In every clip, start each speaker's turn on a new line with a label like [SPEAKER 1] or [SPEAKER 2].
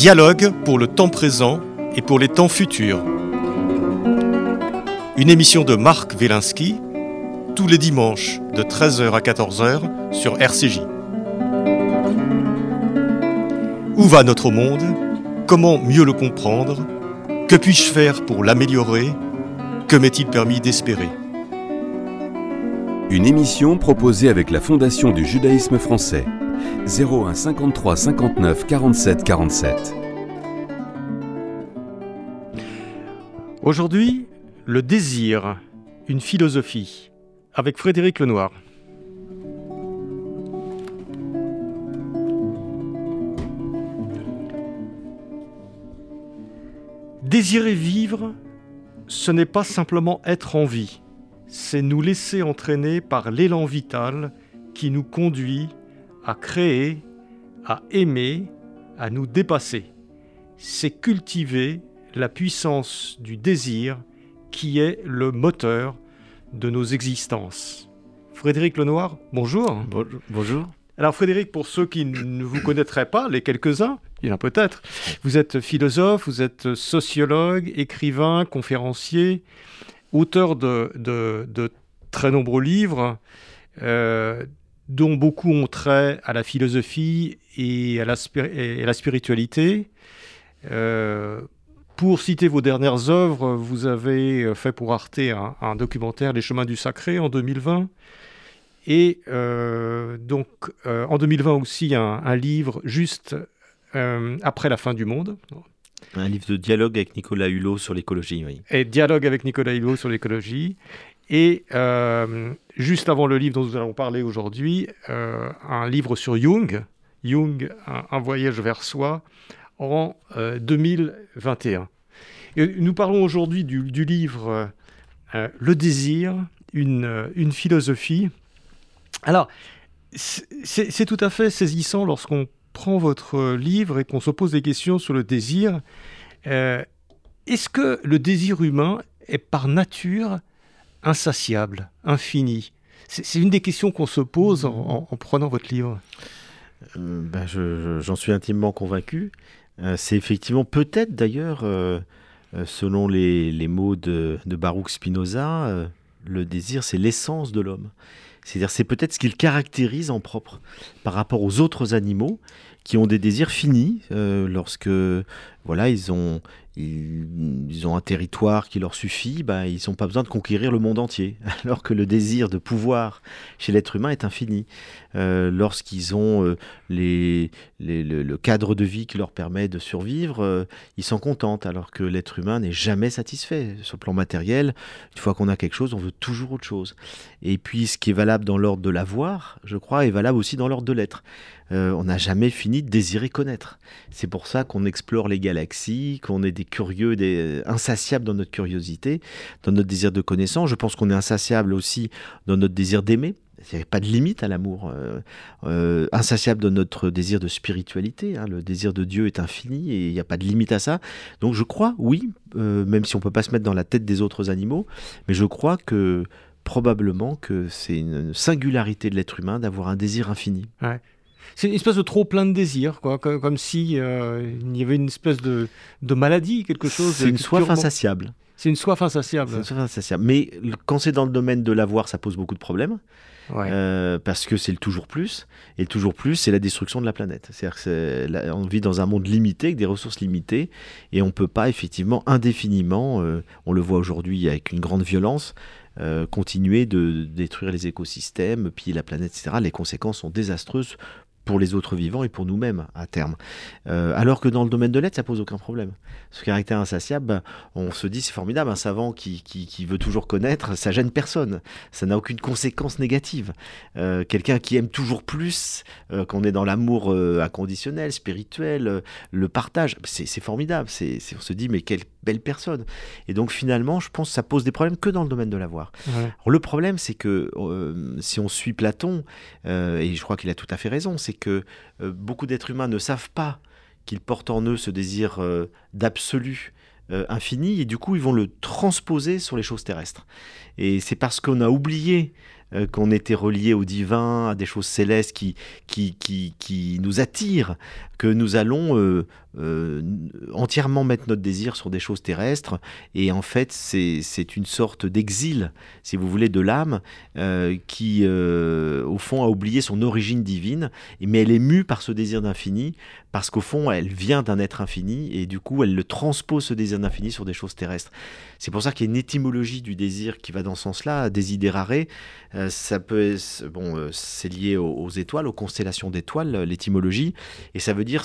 [SPEAKER 1] Dialogue pour le temps présent et pour les temps futurs. Une émission de Marc Wielinski tous les dimanches de 13h à 14h sur RCJ. Où va notre monde? Comment mieux le comprendre? Que puis-je faire pour l'améliorer? Que m'est-il permis d'espérer?
[SPEAKER 2] Une émission proposée avec la Fondation du judaïsme français. 01 53 59 47 47.
[SPEAKER 1] Aujourd'hui, le désir, une philosophie, avec Frédéric Lenoir. Désirer vivre, ce n'est pas simplement être en vie, c'est nous laisser entraîner par l'élan vital qui nous conduit à créer, à aimer, à nous dépasser. C'est cultiver la puissance du désir qui est le moteur de nos existences. Frédéric Lenoir, bonjour.
[SPEAKER 3] Bonjour.
[SPEAKER 1] Alors Frédéric, pour ceux qui ne vous connaîtraient pas, les quelques-uns, il y en a peut-être, vous êtes philosophe, vous êtes sociologue, écrivain, conférencier, auteur de, de, très nombreux livres, euh, dont beaucoup ont trait à la philosophie et à la, et à la spiritualité. Euh, pour citer vos dernières œuvres, vous avez fait pour Arte un, documentaire Les chemins du sacré en 2020. Et euh, donc euh, en 2020 aussi un, livre juste après la fin du monde.
[SPEAKER 3] Un livre de dialogue avec Nicolas Hulot sur l'écologie, oui.
[SPEAKER 1] Et dialogue avec Nicolas Hulot sur l'écologie. Et euh, juste avant le livre dont nous allons parler aujourd'hui, euh, un livre sur Jung, Jung, un, voyage vers soi, en 2021. Euh, nous parlons aujourd'hui du, livre Le désir, une, philosophie. Alors, c'est tout à fait saisissant lorsqu'on prend votre livre et qu'on se pose des questions sur le désir. Est-ce que le désir humain est par nature insatiable, infini? C'est une des questions qu'on se pose en, prenant votre livre.
[SPEAKER 3] Euh, ben J'en suis intimement convaincu. Euh, c'est effectivement peut-être d'ailleurs, euh, selon les, mots de, de Baruch Spinoza, le désir, c'est l'essence de l'homme. C'est-à-dire, c'est peut-être ce qu'il caractérise en propre par rapport aux autres animaux qui ont des désirs finis lorsque voilà ils ont ils, ont un territoire qui leur suffit, bah, ils n'ont pas besoin de conquérir le monde entier. Alors que le désir de pouvoir chez l'être humain est infini. Euh, lorsqu'ils ont euh, le, cadre de vie qui leur permet de survivre, euh, ils s'en contentent. Alors que l'être humain n'est jamais satisfait. Sur le plan matériel, une fois qu'on a quelque chose, on veut toujours autre chose. Et puis ce qui est valable dans l'ordre de l'avoir, je crois, est valable aussi dans l'ordre de l'être. on n'a jamais fini de désirer connaître. C'est pour ça qu'on explore les galaxies, qu'on est des curieux, des insatiables dans notre curiosité, dans notre désir de connaissance. Je pense qu'on est insatiable aussi dans notre désir d'aimer. Il n'y a pas de limite à l'amour. Euh, euh, insatiable dans notre désir de spiritualité. Hein. Le désir de Dieu est infini et il n'y a pas de limite à ça. Donc je crois, oui, euh, même si on ne peut pas se mettre dans la tête des autres animaux, mais je crois que probablement que c'est une singularité de l'être humain d'avoir un désir infini.
[SPEAKER 1] C'est une espèce de trop plein de désirs, quoi, comme, si euh, il y avait une espèce de, de maladie, quelque chose.
[SPEAKER 3] C'est une soif insatiable.
[SPEAKER 1] C'est une soif insatiable.
[SPEAKER 3] Une soif insatiable. Mais quand c'est dans le domaine de l'avoir, ça pose beaucoup de problèmes. Euh, parce que c'est le toujours plus, et le toujours plus, c'est la destruction de la planète. C'est-à-dire qu'on vit dans un monde limité, avec des ressources limitées, et on ne peut pas effectivement indéfiniment, euh, on le voit aujourd'hui avec une grande violence, continuer de détruire les écosystèmes, piller la planète, etc. Les conséquences sont désastreuses pour les autres vivants et pour nous-mêmes à terme. Euh, alors que dans le domaine de l'aide, ça pose aucun problème. Ce caractère insatiable, ben, on se dit c'est formidable, un savant qui, qui, veut toujours connaître, ça gêne personne, ça n'a aucune conséquence négative. Euh, quelqu'un qui aime toujours plus, euh, qu'on est dans l'amour inconditionnel, spirituel, le partage, c'est formidable. C'est on se dit mais quelle belle personne. Et donc finalement, je pense que ça pose des problèmes que dans le domaine de l'avoir. Le problème, c'est que si on suit Platon, et je crois qu'il a tout à fait raison, c'est que euh, beaucoup d'êtres humains ne savent pas qu'ils portent en eux ce désir euh, d'absolu euh, infini, et du coup ils vont le transposer sur les choses terrestres. Et c'est parce qu'on a oublié qu'on était relié au divin, à des choses célestes qui, qui, qui, qui nous attirent, que nous allons euh, euh, entièrement mettre notre désir sur des choses terrestres. Et en fait, c'est une sorte d'exil, si vous voulez, de l'âme euh, qui, au fond, a oublié son origine divine, mais elle est mue par ce désir d'infini, parce qu'au fond, elle vient d'un être infini, et du coup, elle le transpose, ce désir d'infini, sur des choses terrestres. C'est pour ça qu'il y a une étymologie du désir qui va dans ce sens-là, désidérare. ça peut, bon, c'est lié aux, aux étoiles, aux constellations d'étoiles, l'étymologie, et ça veut dire dire,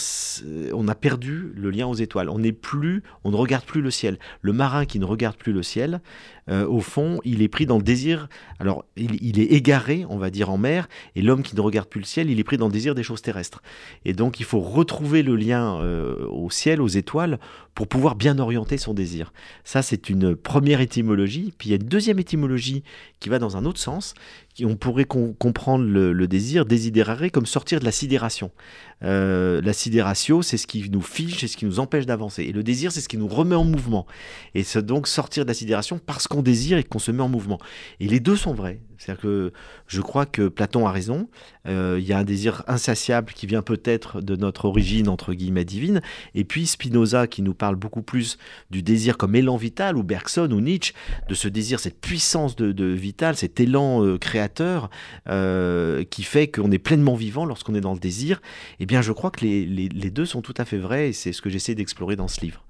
[SPEAKER 3] on a perdu le lien aux étoiles. On n'est plus, on ne regarde plus le ciel. Le marin qui ne regarde plus le ciel, euh, au fond, il est pris dans le désir. Alors, il, est égaré, on va dire, en mer, et l'homme qui ne regarde plus le ciel, il est pris dans le désir des choses terrestres. Et donc, il faut retrouver le lien euh, au ciel, aux étoiles, pour pouvoir bien orienter son désir. Ça, c'est une première étymologie. Puis il y a une deuxième étymologie qui va dans un autre sens. On pourrait comprendre le, désir, désidérare, comme sortir de la sidération. Euh, la sidération, c'est ce qui nous fige, c'est ce qui nous empêche d'avancer. Et le désir, c'est ce qui nous remet en mouvement. Et c'est donc sortir de la sidération parce qu'on désire et qu'on se met en mouvement. Et les deux sont vrais. C'est-à-dire que je crois que Platon a raison. Euh, il y a un désir insatiable qui vient peut-être de notre origine, entre guillemets, divine. Et puis Spinoza qui nous parle beaucoup plus du désir comme élan vital, ou Bergson ou Nietzsche, de ce désir, cette puissance de, vital, cet élan euh, euh, qui fait qu'on est pleinement vivant lorsqu'on est dans le désir. Eh bien, je crois que les, deux sont tout à fait vrais et c'est ce que j'essaie d'explorer dans ce livre.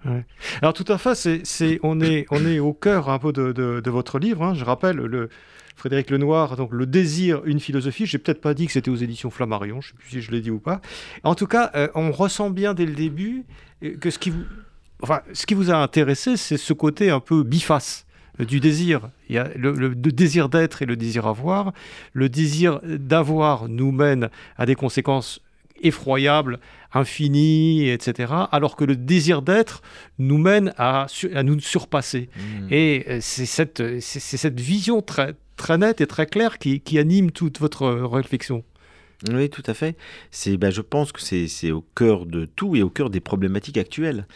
[SPEAKER 1] Alors, tout à fait, on, est, au cœur un peu de, votre livre. Hein. Je rappelle le Frédéric Lenoir, donc Le désir, une philosophie. J'ai peut-être pas dit que c'était aux éditions Flammarion, je ne sais plus si je l'ai dit ou pas. En tout cas, euh, on ressent bien dès le début euh, que ce qui vous, a intéressé, c'est ce côté un peu biface du désir. Il y a le, désir d'être et le désir avoir. Le désir d'avoir nous mène à des conséquences effroyables, infinies, etc. Alors que le désir d'être nous mène à, à nous surpasser. Mmh. Et c'est cette, cette vision très, très nette et très claire qui, anime toute votre réflexion.
[SPEAKER 3] Oui, tout à fait. C'est, ben, je pense que c'est au cœur de tout et au cœur des problématiques actuelles.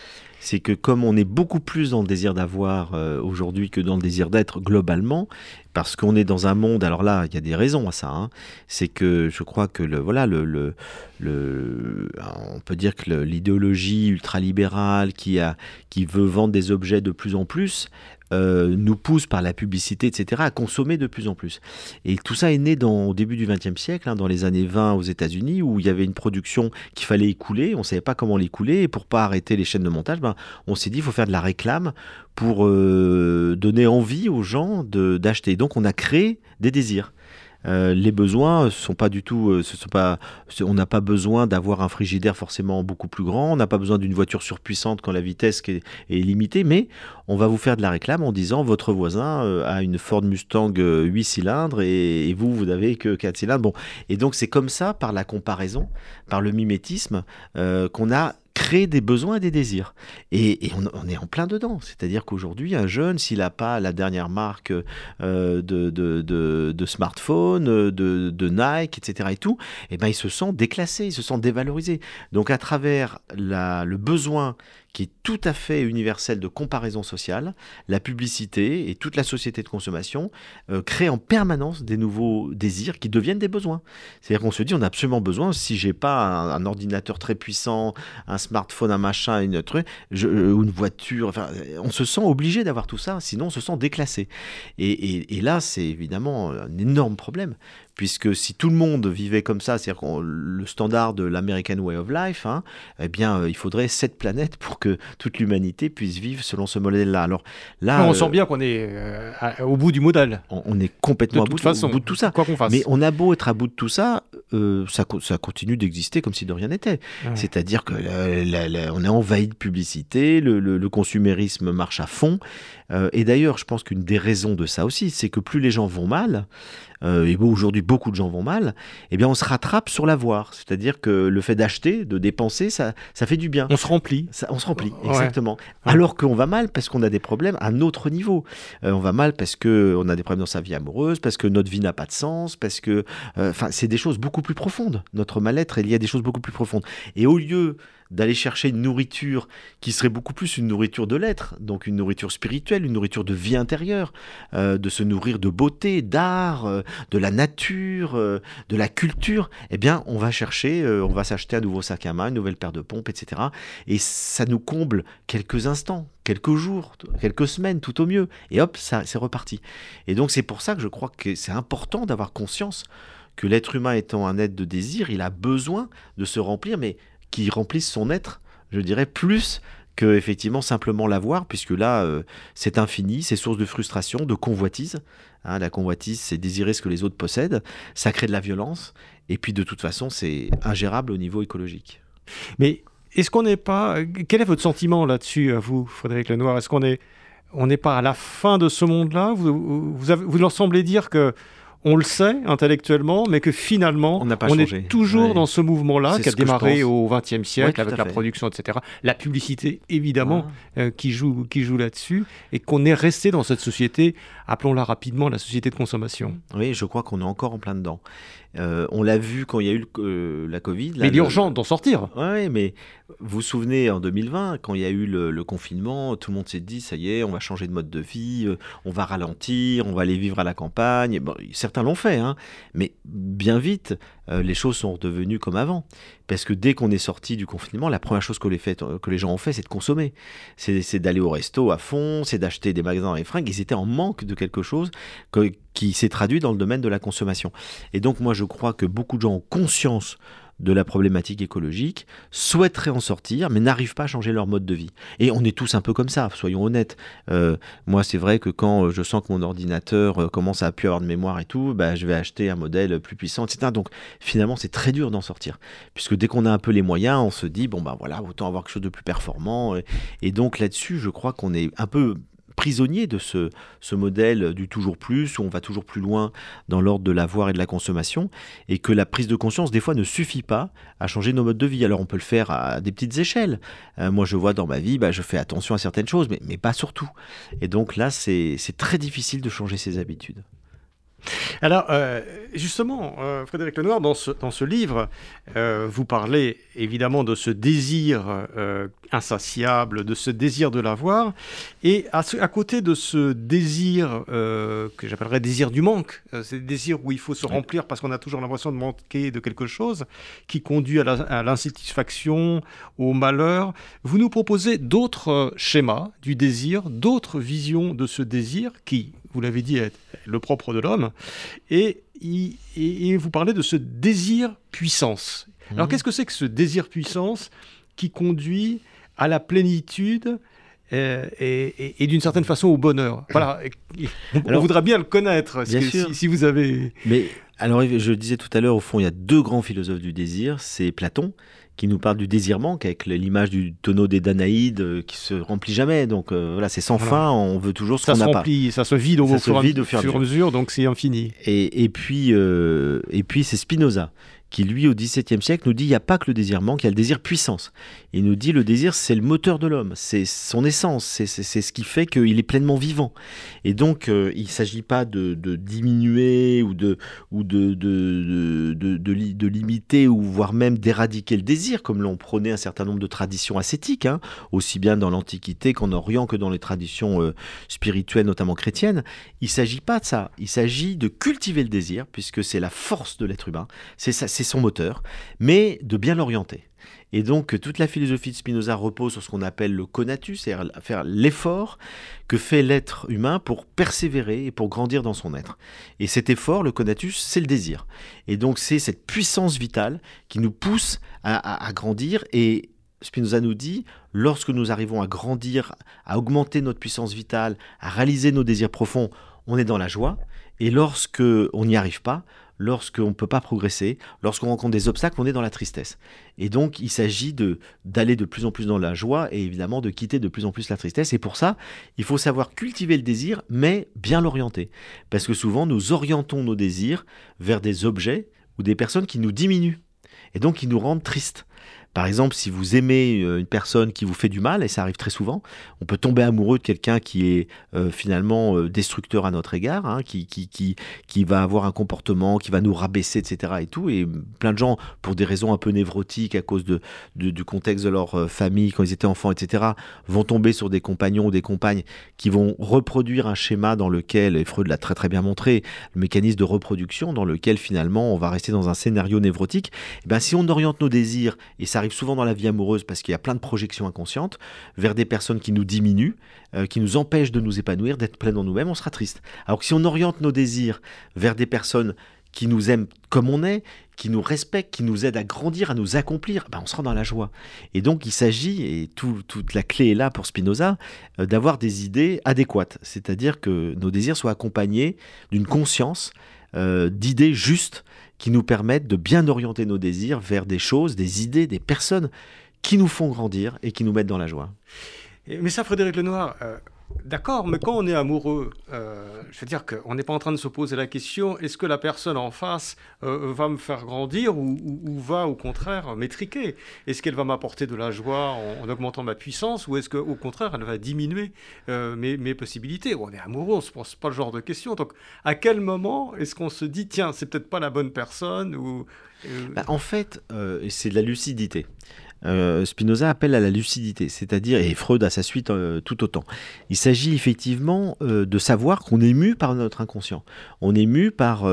[SPEAKER 3] C'est que comme on est beaucoup plus dans le désir d'avoir euh, aujourd'hui que dans le désir d'être globalement, parce qu'on est dans un monde, alors là, il y a des raisons à ça. Hein. c'est que je crois que le, voilà, le, le, le on peut dire que l'idéologie ultralibérale qui a, qui veut vendre des objets de plus en plus, euh, nous pousse par la publicité, etc., à consommer de plus en plus. Et tout ça est né dans, au début du XXe siècle, hein, dans les années 20 aux États-Unis, où il y avait une production qu'il fallait écouler, on ne savait pas comment l'écouler, et pour pas arrêter les chaînes de montage, ben, on s'est dit il faut faire de la réclame pour euh, donner envie aux gens d'acheter. Donc on a créé des désirs. Euh, les besoins sont pas du tout, euh, ce sont pas, on n'a pas besoin d'avoir un frigidaire forcément beaucoup plus grand, on n'a pas besoin d'une voiture surpuissante quand la vitesse est, limitée, mais on va vous faire de la réclame en disant votre voisin euh, a une Ford Mustang 8 cylindres et, vous, vous n'avez que 4 cylindres. Bon, et donc c'est comme ça, par la comparaison, par le mimétisme, qu'on a créer des besoins et des désirs. Et, on, est en plein dedans. C'est-à-dire qu'aujourd'hui, un jeune, s'il n'a pas la dernière marque euh, de, de, smartphone, de, Nike, etc. et tout, eh ben, il se sent déclassé, il se sent dévalorisé. Donc à travers la, le besoin qui est tout à fait universel de comparaison sociale, la publicité et toute la société de consommation euh, créent en permanence des nouveaux désirs qui deviennent des besoins. C'est-à-dire qu'on se dit on a absolument besoin, si j'ai pas un, ordinateur très puissant, un smartphone, un machin, une truc, euh, ou une voiture, enfin, on se sent obligé d'avoir tout ça, sinon on se sent déclassé. Et, et là, c'est évidemment un énorme problème, puisque si tout le monde vivait comme ça, c'est-à-dire le standard de l'American Way of Life, hein, eh bien, euh, il faudrait sept planètes pour que toute l'humanité puisse vivre selon ce modèle-là. Alors là,
[SPEAKER 1] on sent euh, bien qu'on est euh, au bout du modèle.
[SPEAKER 3] On, est complètement
[SPEAKER 1] de
[SPEAKER 3] à, bout,
[SPEAKER 1] façon,
[SPEAKER 3] au bout de tout ça.
[SPEAKER 1] Quoi qu'on fasse.
[SPEAKER 3] Mais on a beau être à bout de tout ça, ça, ça, continue d'exister comme si de rien n'était. C'est-à-dire que on est envahi de publicité, le, le, le consumérisme marche à fond. et d'ailleurs, je pense qu'une des raisons de ça aussi, c'est que plus les gens vont mal, euh, et aujourd'hui beaucoup de gens vont mal, eh bien on se rattrape sur l'avoir. C'est-à-dire que le fait d'acheter, de dépenser, ça, ça fait du bien.
[SPEAKER 1] On se remplit.
[SPEAKER 3] Ça, on se remplit, exactement. Alors qu'on va mal parce qu'on a des problèmes à un autre niveau. Euh, on va mal parce qu'on a des problèmes dans sa vie amoureuse, parce que notre vie n'a pas de sens, parce que... Euh, enfin, c'est des choses beaucoup beaucoup plus profondes. Notre mal-être est lié à des choses beaucoup plus profondes. Et au lieu d'aller chercher une nourriture qui serait beaucoup plus une nourriture de l'être, donc une nourriture spirituelle, une nourriture de vie intérieure, euh, de se nourrir de beauté, d'art, euh, de la nature, euh, de la culture, eh bien, on va chercher, on va s'acheter un nouveau sac à main, une nouvelle paire de pompes, etc. Et ça nous comble quelques instants, quelques jours, quelques semaines, tout au mieux. Et hop, ça, c'est reparti. Et donc, c'est pour ça que je crois que c'est important d'avoir conscience que l'être humain étant un être de désir, il a besoin de se remplir, mais qui remplissent son être, je dirais, plus que effectivement simplement l'avoir, puisque là, euh, c'est infini, c'est source de frustration, de convoitise. Hein, la convoitise, c'est désirer ce que les autres possèdent, ça crée de la violence, et puis de toute façon, c'est ingérable au niveau écologique.
[SPEAKER 1] Mais est-ce qu'on n'est pas... Quel est votre sentiment là-dessus, à vous, Frédéric Lenoir? Est-ce qu'on est... On n'est pas à la fin de ce monde-là? Vous, vous, vous leur semblez dire que on le sait intellectuellement, mais que finalement, on, est toujours dans ce mouvement-là qui a démarré au XXe siècle avec la production, etc. La publicité, évidemment, ah. euh, qui joue, qui joue là-dessus, et qu'on est resté dans cette société, appelons-la rapidement la société de consommation.
[SPEAKER 3] Oui, je crois qu'on est encore en plein dedans. Euh, on l'a vu quand il y a eu euh, la Covid.
[SPEAKER 1] mais il est urgent d'en sortir.
[SPEAKER 3] Oui, mais vous vous souvenez en 2020, quand il y a eu le, confinement, tout le monde s'est dit ça y est, on va changer de mode de vie, euh, on va ralentir, on va aller vivre à la campagne. certains l'ont fait, hein, mais bien vite, les choses sont redevenues comme avant. Parce que dès qu'on est sorti du confinement, la première chose que les, que les gens ont fait, c'est de consommer. C'est d'aller au resto à fond, c'est d'acheter des magasins et fringues. Ils étaient en manque de quelque chose qui s'est traduit dans le domaine de la consommation. Et donc moi je crois que beaucoup de gens ont conscience de la problématique écologique, souhaiteraient en sortir, mais n'arrivent pas à changer leur mode de vie. Et on est tous un peu comme ça, soyons honnêtes. Euh, moi, c'est vrai que quand je sens que mon ordinateur euh, commence à plus avoir de mémoire et tout, bah, je vais acheter un modèle plus puissant, etc. Donc finalement, c'est très dur d'en sortir. Puisque dès qu'on a un peu les moyens, on se dit, bon, ben voilà, autant avoir quelque chose de plus performant. Et donc là-dessus, je crois qu'on est un peu prisonnier de ce, modèle du toujours plus, où on va toujours plus loin dans l'ordre de l'avoir et de la consommation, et que la prise de conscience, des fois, ne suffit pas à changer nos modes de vie. Alors on peut le faire à des petites échelles. Euh, moi, je vois dans ma vie, bah, je fais attention à certaines choses, mais, mais pas surtout. Et donc là, c'est très difficile de changer ses habitudes.
[SPEAKER 1] Alors, euh, justement, euh, Frédéric Lenoir, dans ce, dans ce livre, vous parlez évidemment de ce désir insatiable, de ce désir de l'avoir, et à, à, côté de ce désir que j'appellerais désir du manque, c'est le désir où il faut se remplir parce qu'on a toujours l'impression de manquer de quelque chose, qui conduit à l'insatisfaction, au malheur, vous nous proposez d'autres schémas du désir, d'autres visions de ce désir qui, vous l'avez dit, est le propre de l'homme. Et, vous parlez de ce désir puissance. Alors mhm. qu'est-ce que c'est que ce désir puissance qui conduit à la plénitude euh, et, d'une certaine façon au bonheur. Voilà, on, voudrait bien le connaître, bien sûr. Si, vous avez...
[SPEAKER 3] Mais alors, je disais tout à l'heure, au fond, il y a deux grands philosophes du désir, c'est Platon, qui nous parle du désir manque avec l'image du tonneau des Danaïdes euh, qui se remplit jamais. Donc euh, voilà, c'est sans fin, on veut toujours ce qu'on n'a pas.
[SPEAKER 1] Ça se vide au, fur, et à mesure, donc c'est infini.
[SPEAKER 3] Et, et puis, et puis c'est Spinoza qui lui au XVIIe siècle nous dit il n'y a pas que le désir manque, il y a le désir puissance. Il nous dit le désir c'est le moteur de l'homme, c'est son essence, c'est ce qui fait qu'il est pleinement vivant. Et donc euh, il ne s'agit pas de, diminuer ou, de, limiter ou voire même d'éradiquer le désir comme l'ont prôné un certain nombre de traditions ascétiques, hein, aussi bien dans l'Antiquité qu'en Orient que dans les traditions euh, spirituelles notamment chrétiennes. Il ne s'agit pas de ça, il s'agit de cultiver le désir puisque c'est la force de l'être humain, c'est son moteur, mais de bien l'orienter. Et donc toute la philosophie de Spinoza repose sur ce qu'on appelle le conatus, c'est-à-dire faire l'effort que fait l'être humain pour persévérer et pour grandir dans son être. Et cet effort, le conatus, c'est le désir. Et donc c'est cette puissance vitale qui nous pousse à, grandir et Spinoza nous dit, lorsque nous arrivons à grandir, à augmenter notre puissance vitale, à réaliser nos désirs profonds, on est dans la joie. Et lorsque on n'y arrive pas, lorsqu'on ne peut pas progresser, lorsqu'on rencontre des obstacles, on est dans la tristesse. Et donc, il s'agit de d'aller de plus en plus dans la joie et évidemment de quitter de plus en plus la tristesse. Et pour ça, il faut savoir cultiver le désir, mais bien l'orienter. Parce que souvent, nous orientons nos désirs vers des objets ou des personnes qui nous diminuent et donc qui nous rendent tristes. Par exemple, si vous aimez euh, une personne qui vous fait du mal, et ça arrive très souvent, on peut tomber amoureux de quelqu'un qui est euh, finalement euh, destructeur à notre égard, hein, qui, qui, qui, qui, va avoir un comportement, qui va nous rabaisser, etc. Et tout. Et plein de gens, pour des raisons un peu névrotiques, à cause de, du contexte de leur famille, quand ils étaient enfants, etc., vont tomber sur des compagnons ou des compagnes qui vont reproduire un schéma dans lequel, et Freud l'a très très bien montré, le mécanisme de reproduction, dans lequel finalement on va rester dans un scénario névrotique. Et ben, si on oriente nos désirs, et ça arrive souvent dans la vie amoureuse parce qu'il y a plein de projections inconscientes vers des personnes qui nous diminuent, euh, qui nous empêchent de nous épanouir, d'être plein en nous-mêmes, on sera triste. Alors que si on oriente nos désirs vers des personnes qui nous aiment comme on est, qui nous respectent, qui nous aident à grandir, à nous accomplir, ben on sera dans la joie. Et donc il s'agit, et toute la clé est là pour Spinoza, euh, d'avoir des idées adéquates, c'est-à-dire que nos désirs soient accompagnés d'une conscience, euh, d'idées justes qui nous permettent de bien orienter nos désirs vers des choses, des idées, des personnes qui nous font grandir et qui nous mettent dans la joie.
[SPEAKER 1] Mais ça, Frédéric Lenoir, euh, D'accord, mais quand on est amoureux, euh, je veux dire qu'on n'est pas en train de se poser la question est-ce que la personne en face euh, va me faire grandir ou, va au contraire m'étriquer? Est-ce qu'elle va m'apporter de la joie en, augmentant ma puissance ou est-ce qu'au contraire elle va diminuer euh, mes, possibilités? On est amoureux, on ne se pose pas le genre de questions. Donc à quel moment est-ce qu'on se dit tiens, c'est peut-être pas la bonne personne ou,
[SPEAKER 3] bah, En fait, c'est de la lucidité. Euh, Spinoza appelle à la lucidité, c'est-à-dire, et Freud à sa suite euh, tout autant. Il s'agit effectivement euh, de savoir qu'on est mu par notre inconscient. On est mu par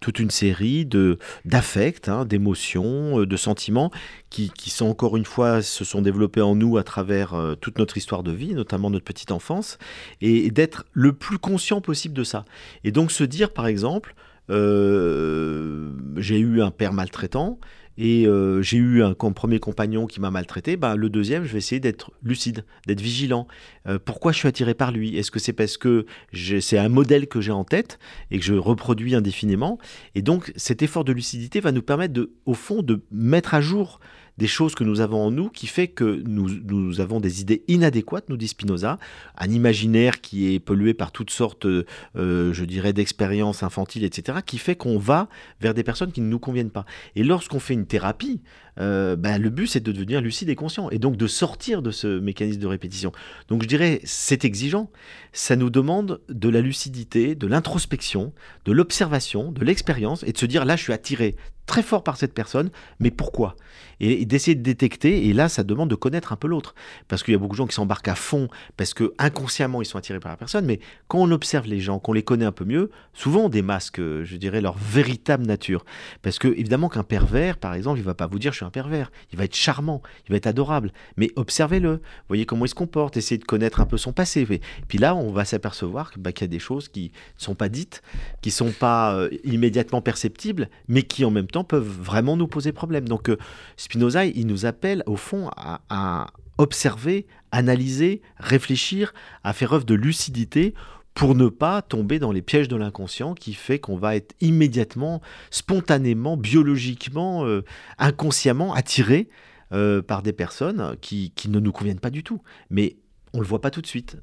[SPEAKER 3] toute une série de d'affects, hein, d'émotions, de sentiments qui, qui, sont encore une fois se sont développés en nous à travers toute notre histoire de vie, notamment notre petite enfance, et, d'être le plus conscient possible de ça. Et donc se dire, par exemple, j'ai eu un père maltraitant, et euh, j'ai eu un premier compagnon qui m'a maltraité, bah, le deuxième, je vais essayer d'être lucide, d'être vigilant. Euh, pourquoi je suis attiré par lui? Est-ce que c'est parce que c'est un modèle que j'ai en tête et que je reproduis indéfiniment? Et donc cet effort de lucidité va nous permettre, de, au fond, de mettre à jour des choses que nous avons en nous qui fait que nous, nous avons des idées inadéquates, nous dit Spinoza, un imaginaire qui est pollué par toutes sortes, euh, je dirais, d'expériences infantiles, etc., qui fait qu'on va vers des personnes qui ne nous conviennent pas. Et lorsqu'on fait une thérapie, euh, ben, le but c'est de devenir lucide et conscient, et donc de sortir de ce mécanisme de répétition. Donc je dirais, c'est exigeant, ça nous demande de la lucidité, de l'introspection, de l'observation, de l'expérience, et de se dire, là je suis attiré très fort par cette personne, mais pourquoi? Et, d'essayer de détecter, et là ça demande de connaître un peu l'autre, parce qu'il y a beaucoup de gens qui s'embarquent à fond, parce que inconsciemment ils sont attirés par la personne, mais quand on observe les gens, qu'on les connaît un peu mieux, souvent on démasque, je dirais, leur véritable nature. Parce que évidemment qu'un pervers, par exemple, il va pas vous dire je suis un pervers, il va être charmant, il va être adorable, mais observez-le, voyez comment il se comporte, essayez de connaître un peu son passé. Et puis là, on va s'apercevoir bah, qu'il y a des choses qui ne sont pas dites, qui sont pas euh, immédiatement perceptibles, mais qui en même temps peuvent vraiment nous poser problème. Donc euh, Spinoza, il nous appelle au fond à, observer, analyser, réfléchir, à faire œuvre de lucidité pour ne pas tomber dans les pièges de l'inconscient qui fait qu'on va être immédiatement, spontanément, biologiquement, euh, inconsciemment attiré euh, par des personnes qui, qui, ne nous conviennent pas du tout. Mais on ne le voit pas tout de suite.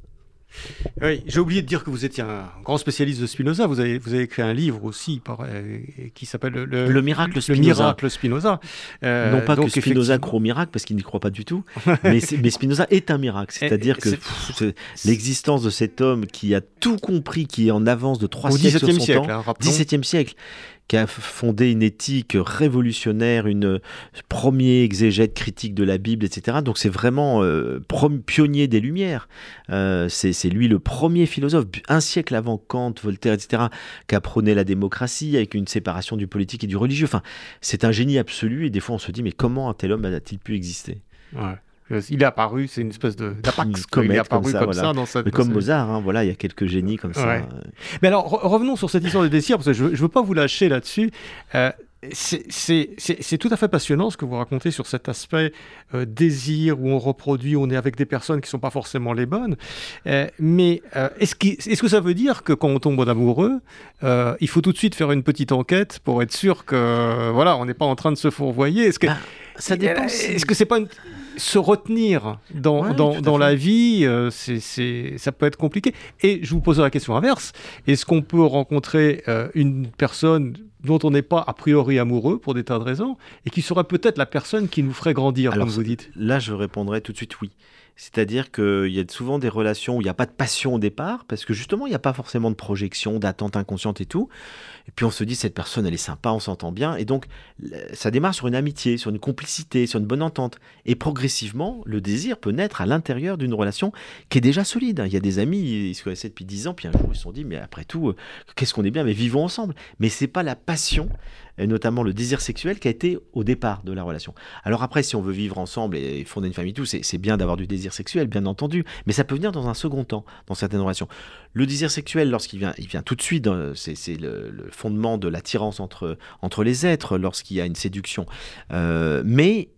[SPEAKER 1] Oui, j'ai oublié de dire que vous étiez un grand spécialiste de Spinoza. Vous avez, vous avez écrit un livre aussi qui s'appelle le,
[SPEAKER 3] le, miracle Spinoza. Le
[SPEAKER 1] miracle Spinoza.
[SPEAKER 3] Euh, non pas que Spinoza croit au miracle parce qu'il n'y croit pas du tout, mais, mais, Spinoza est un miracle. C'est-à-dire que l'existence de cet homme qui a tout compris, qui est en avance de trois siècles sur son siècle, temps, hein, 17e siècle, qui a fondé une éthique révolutionnaire, une premier exégète critique de la Bible, etc. Donc c'est vraiment euh, pionnier des Lumières. Euh, c'est lui le premier philosophe, un siècle avant Kant, Voltaire, etc., qui apprenait la démocratie avec une séparation du politique et du religieux. Enfin, c'est un génie absolu et des fois on se dit mais comment un tel homme a-t-il pu exister?
[SPEAKER 1] Il est apparu, c'est une espèce de d'apax. Il est apparu comme ça, dans
[SPEAKER 3] comme Mozart, hein, voilà, il y a quelques génies comme ça.
[SPEAKER 1] Mais alors revenons sur cette histoire des désirs, parce que je ne veux pas vous lâcher là-dessus. Euh, c'est tout à fait passionnant ce que vous racontez sur cet aspect euh, désir où on reproduit, on est avec des personnes qui ne sont pas forcément les bonnes. Euh, mais est-ce est que ça veut dire que quand on tombe en amoureux, il faut tout de suite faire une petite enquête pour être sûr que voilà, on n'est pas en train de se fourvoyer? Est-ce que bah,
[SPEAKER 3] ça dépend
[SPEAKER 1] Est-ce que c'est pas une se retenir dans, dans, la vie, euh, c'est, ça peut être compliqué. Et je vous pose la question inverse. Est-ce qu'on peut rencontrer euh, une personne dont on n'est pas a priori amoureux pour des tas de raisons, et qui serait peut-être la personne qui nous ferait grandir,
[SPEAKER 3] Alors,
[SPEAKER 1] comme vous dites?
[SPEAKER 3] Là, je répondrai tout de suite oui. C'est-à-dire qu'il y a souvent des relations où il n'y a pas de passion au départ, parce que justement, il n'y a pas forcément de projection, d'attente inconsciente et tout. Et puis on se dit, cette personne, elle est sympa, on s'entend bien. Et donc, ça démarre sur une amitié, sur une complicité, sur une bonne entente. Et progressivement, le désir peut naître à l'intérieur d'une relation qui est déjà solide. Il y a des amis, ils se connaissaient depuis 10 ans, puis un jour, ils se sont dit, mais après tout, euh, qu'est-ce qu'on est bien, mais vivons ensemble. Mais c'est pas la passion, et notamment le désir sexuel, qui a été au départ de la relation. Alors après, si on veut vivre ensemble et fonder une famille, tout, c'est bien d'avoir du désir sexuel, bien entendu, mais ça peut venir dans un second temps, dans certaines relations. Le désir sexuel, lorsqu'il vient, il vient tout de suite, c'est c'est le, le fondement de l'attirance entre, entre les êtres lorsqu'il y a une séduction. Euh, mais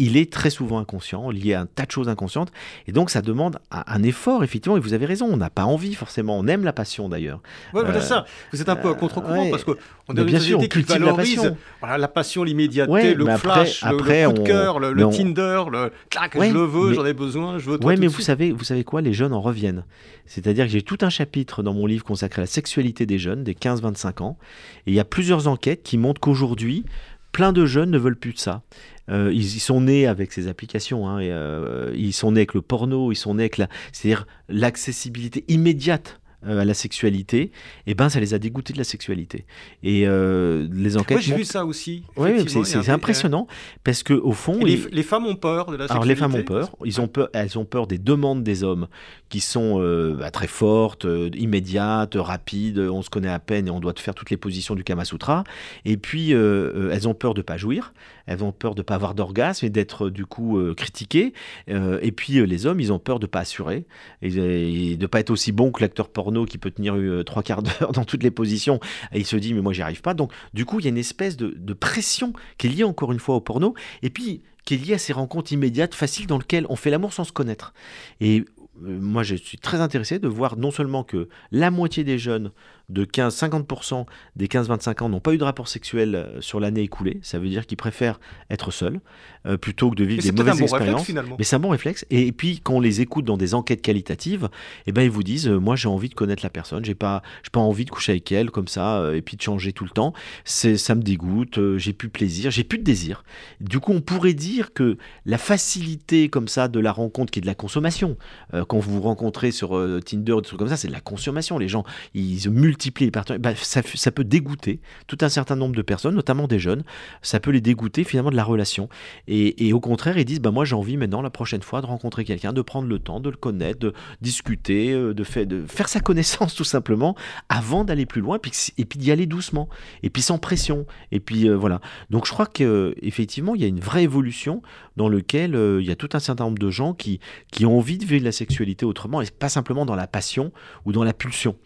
[SPEAKER 3] il est très souvent inconscient, lié à un tas de choses inconscientes, et donc ça demande un, un effort, effectivement, et vous avez raison, on n'a pas envie forcément, on aime la passion d'ailleurs.
[SPEAKER 1] Ouais, voilà
[SPEAKER 3] Euh,
[SPEAKER 1] ça. Vous êtes un peu à
[SPEAKER 3] euh,
[SPEAKER 1] contre-courant
[SPEAKER 3] ouais.
[SPEAKER 1] parce qu'on est dans une
[SPEAKER 3] bien sûr, on
[SPEAKER 1] qui
[SPEAKER 3] cultive la
[SPEAKER 1] valorise
[SPEAKER 3] passion.
[SPEAKER 1] voilà, la passion, l'immédiateté,
[SPEAKER 3] Ouais,
[SPEAKER 1] le
[SPEAKER 3] après-
[SPEAKER 1] flash, le-
[SPEAKER 3] après,
[SPEAKER 1] le, coup de cœur, le, le
[SPEAKER 3] mais on-
[SPEAKER 1] Tinder, le clac,
[SPEAKER 3] Ouais,
[SPEAKER 1] je le veux,
[SPEAKER 3] mais-
[SPEAKER 1] j'en ai besoin, je veux tout
[SPEAKER 3] mais vous
[SPEAKER 1] suite.
[SPEAKER 3] savez, vous savez quoi Les jeunes en reviennent. C'est-à-dire que j'ai tout un chapitre dans mon livre consacré à la sexualité des jeunes, des 15-25 ans. Et il y a plusieurs enquêtes qui montrent qu'aujourd'hui, plein de jeunes ne veulent plus de ça. Euh, ils, ils sont nés avec ces applications, hein, et, euh, ils sont nés avec le porno, ils sont nés avec la, c'est-à-dire l'accessibilité immédiate euh, à la sexualité. Et ben, ça les a dégoûtés de la sexualité. Et euh, les enquêtes.
[SPEAKER 1] J'ai vu ça aussi. Effectivement,
[SPEAKER 3] c'est- impressionnant parce que au fond,
[SPEAKER 1] les,
[SPEAKER 3] ils-
[SPEAKER 1] les femmes ont peur de la
[SPEAKER 3] alors
[SPEAKER 1] sexualité.
[SPEAKER 3] les femmes ont peur, ils ont peur, elles ont peur des demandes des hommes qui sont euh, bah, très fortes, euh, immédiates, rapides. On se connaît à peine et on doit faire toutes les positions du Kama Sutra. Et puis elles ont peur de pas jouir, elles ont peur de pas avoir d'orgasme et d'être euh, du coup euh, critiquées. Euh, et puis les hommes, ils ont peur de pas assurer et, de pas être aussi bon que l'acteur porno qui peut tenir trois quarts d'heure dans toutes les positions. Et il se dit mais moi j'y arrive pas. Donc du coup il y a une espèce de, de pression qui est liée encore une fois au porno. Et puis qui est liée à ces rencontres immédiates, faciles, dans lesquelles on fait l'amour sans se connaître. Et moi, je suis très intéressé de voir non seulement que la moitié des jeunes de 15-50% des 15-25 ans n'ont pas eu de rapport sexuel euh, sur l'année écoulée, ça veut dire qu'ils préfèrent être seuls euh, plutôt que de vivre des mauvaises
[SPEAKER 1] bon réflexe
[SPEAKER 3] expériences.
[SPEAKER 1] finalement.
[SPEAKER 3] Mais c'est un bon réflexe. Et puis, quand on les écoute dans des enquêtes qualitatives, eh ben, ils vous disent euh, Moi, j'ai envie de connaître la personne, j'ai pas, j'ai pas envie de coucher avec elle comme ça, euh, et puis de changer tout le temps. C'est, ça me dégoûte, j'ai plus de plaisir, j'ai plus de désir. Du coup, on pourrait dire que la facilité comme ça de la rencontre, qui est de la consommation, quand vous vous rencontrez sur Tinder, des trucs comme ça, c'est de la consommation. Les gens, ils multiplient les partenaires. Bah, ça, peut dégoûter tout un certain nombre de personnes, notamment des jeunes. Ça peut les dégoûter finalement de la relation. Et, au contraire, ils disent bah, Moi, j'ai envie maintenant, la prochaine fois, de rencontrer quelqu'un, de prendre le temps, de le connaître, de discuter, euh, de, faire sa connaissance tout simplement, avant d'aller plus loin, et puis d'y aller doucement, et puis sans pression. Et puis euh, voilà. Donc je crois qu'effectivement, il y a une vraie évolution dans lequel euh, il y a tout un certain nombre de gens qui, ont envie de vivre la sexualité autrement, et pas simplement dans la passion ou dans la pulsion.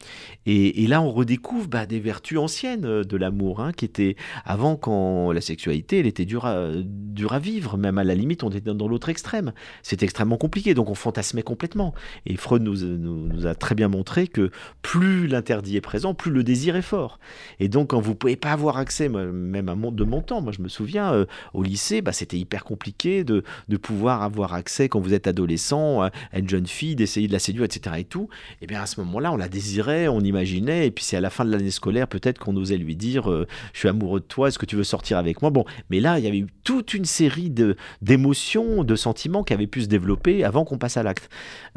[SPEAKER 3] Et là, on redécouvre bah, des vertus anciennes euh, de l'amour, hein, qui étaient avant, quand la sexualité, elle était dure à, dure à vivre, même à la limite, on était dans, l'autre extrême. C'était extrêmement compliqué, donc on fantasmait complètement. Et Freud nous, a très bien montré que plus l'interdit est présent, plus le désir est fort. Et donc, quand vous pouvez pas avoir accès, même à mon, de mon temps, moi je me souviens, euh, au lycée, bah, c'était hyper compliqué de, pouvoir avoir accès, quand vous êtes adolescent, à une jeune fille, d'essayer de la séduire, etc. Et tout. Et bien à ce moment-là, on la désirait, on imaginait, et puis c'est à la fin de l'année scolaire, peut-être qu'on osait lui dire euh, Je suis amoureux de toi, est-ce que tu veux sortir avec moi? Bon, mais là, il y avait eu toute une série de- d'émotions, de sentiments qui avaient pu se développer avant qu'on passe à l'acte.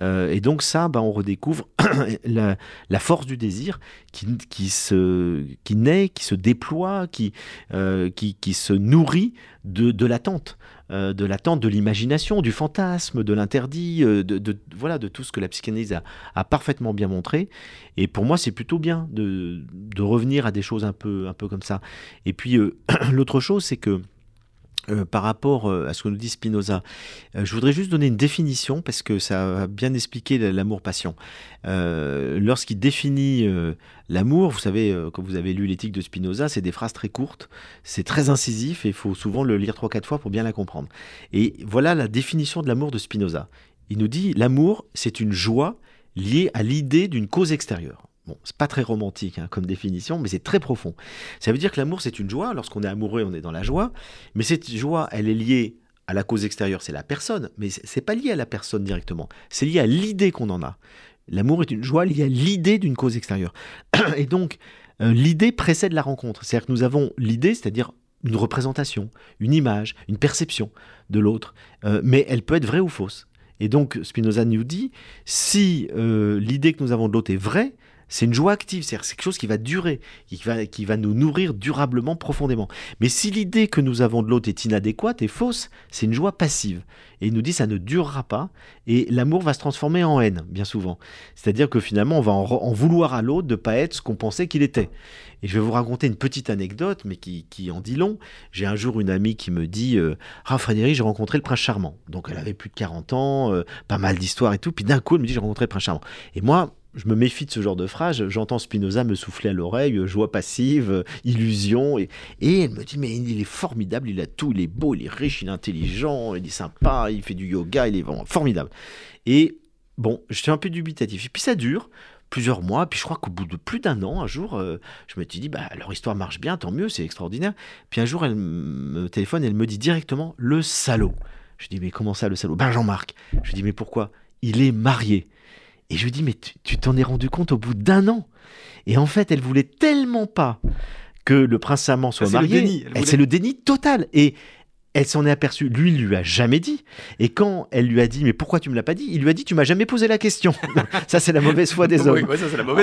[SPEAKER 3] Euh, et donc, ça, bah, on redécouvre la, force du désir qui, qui, se, qui naît, qui se déploie, qui, euh, qui, qui se nourrit de, l'attente. euh, de l'attente, de l'imagination, du fantasme, de l'interdit, euh, de, de- voilà, de tout ce que la psychanalyse a, a parfaitement bien montré. Et pour moi, c'est plutôt bien de, de revenir à des choses un peu, un peu comme ça. Et puis, euh, l'autre chose, c'est que euh, par rapport euh, à ce que nous dit Spinoza, euh, je voudrais juste donner une définition parce que ça va bien expliquer l'amour-passion. Lorsqu'il définit l'amour, vous savez, quand vous avez lu l'éthique de Spinoza, c'est des phrases très courtes, c'est très incisif et il faut souvent le lire trois quatre fois pour bien la comprendre. Et voilà la définition de l'amour de Spinoza. Il nous dit l'amour, c'est une joie liée à l'idée d'une cause extérieure. Bon, c'est pas très romantique hein, comme définition, mais c'est très profond. Ça veut dire que l'amour, c'est une joie. Lorsqu'on est amoureux, on est dans la joie. Mais cette joie, elle est liée à la cause extérieure, c'est la personne. Mais c'est pas lié à la personne directement. C'est lié à l'idée qu'on en a. L'amour est une joie liée à l'idée d'une cause extérieure. Et donc, euh, l'idée précède la rencontre. C'est-à-dire que nous avons l'idée, c'est-à-dire une représentation, une image, une perception de l'autre, euh, mais elle peut être vraie ou fausse. Et donc Spinoza nous dit, si euh, l'idée que nous avons de l'autre est vraie, c'est une joie active, c'est quelque chose qui va durer, qui va, qui va nous nourrir durablement, profondément. Mais si l'idée que nous avons de l'autre est inadéquate et fausse, c'est une joie passive. Et il nous dit ça ne durera pas, et l'amour va se transformer en haine, bien souvent. C'est-à-dire que finalement, on va en, vouloir à l'autre de ne pas être ce qu'on pensait qu'il était. Et je vais vous raconter une petite anecdote, mais qui, en dit long. J'ai un jour une amie qui me dit euh, Ah, Frédéric, j'ai rencontré le prince charmant. Donc elle avait plus de 40 ans, euh, pas mal d'histoires et tout. Puis d'un coup, elle me dit J'ai rencontré le prince charmant. Et moi, je me méfie de ce genre de phrase. J'entends Spinoza me souffler à l'oreille, joie passive, illusion. Et, et, elle me dit, mais il est formidable, il a tout, il est beau, il est riche, il est intelligent, il est sympa, il fait du yoga, il est vraiment formidable. Et bon, j'étais un peu dubitatif. Et puis ça dure plusieurs mois. Puis je crois qu'au bout de plus d'un an, un jour, euh, je me suis dit, bah, leur histoire marche bien, tant mieux, c'est extraordinaire. Puis un jour, elle me téléphone, elle me dit directement, le salaud. Je dis, mais comment ça, le salaud? Ben Jean-Marc. Je dis, mais pourquoi? Il est marié. Et je lui dis, mais tu t'en es rendu compte au bout d'un an? Et en fait, elle voulait tellement pas que le prince amant soit marié. C'est le déni total. Et elle s'en est aperçue. Lui, il lui a jamais dit. Et quand elle lui a dit, mais pourquoi tu me l'as pas dit? Il lui a dit, tu m'as jamais posé la question. ça, c'est la mauvaise foi des hommes.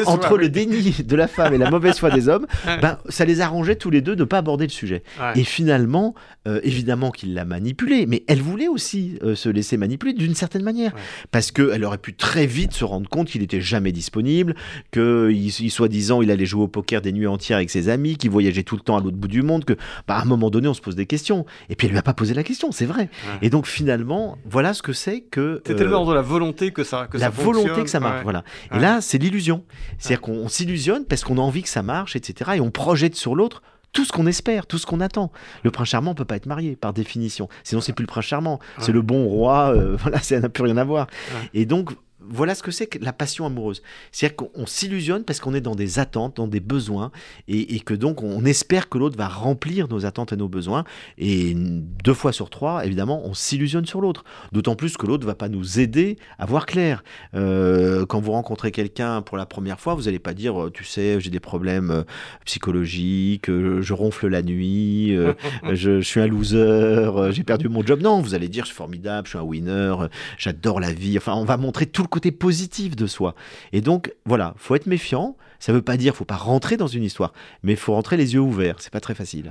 [SPEAKER 3] Entre le déni de la femme et la mauvaise foi des hommes, ben, ça les arrangeait tous les deux de ne pas aborder le sujet. Et finalement, euh, évidemment qu'il l'a manipulé, mais elle voulait aussi euh, se laisser manipuler d'une certaine manière. Parce qu'elle aurait pu très vite se rendre compte qu'il n'était jamais disponible, qu'il, soi-disant, il allait jouer au poker des nuits entières avec ses amis, qu'il voyageait tout le temps à l'autre bout du monde, que, bah, à un moment donné, on se pose des questions. Et puis elle lui pas posé la question, c'est vrai. Et donc finalement, voilà ce que c'est que.
[SPEAKER 1] C'est tellement de la volonté que ça. Que
[SPEAKER 3] la volonté que ça marche, voilà. Et là, c'est l'illusion. C'est-à-dire qu'on s'illusionne parce qu'on a envie que ça marche, etc. Et on projette sur l'autre tout ce qu'on espère, tout ce qu'on attend. Le prince charmant peut pas être marié par définition. Sinon, c'est plus le prince charmant, c'est le bon roi. Euh, voilà, ça n'a plus rien à voir. Et donc voilà ce que c'est que la passion amoureuse. C'est-à-dire qu'on s'illusionne parce qu'on est dans des attentes, dans des besoins, et, que donc on espère que l'autre va remplir nos attentes et nos besoins. Et deux fois sur trois, évidemment, on s'illusionne sur l'autre. D'autant plus que l'autre ne va pas nous aider à voir clair. Euh, quand vous rencontrez quelqu'un pour la première fois, vous n'allez pas dire, tu sais, j'ai des problèmes euh, psychologiques, euh, je ronfle la nuit, je, suis un loser, j'ai perdu mon job. Non, vous allez dire, je suis formidable, je suis un winner, j'adore la vie. Enfin, on va montrer tout le côté positif de soi. Et donc, voilà, faut être méfiant. Ça veut pas dire faut pas rentrer dans une histoire, mais faut rentrer les yeux ouverts. C'est pas très facile.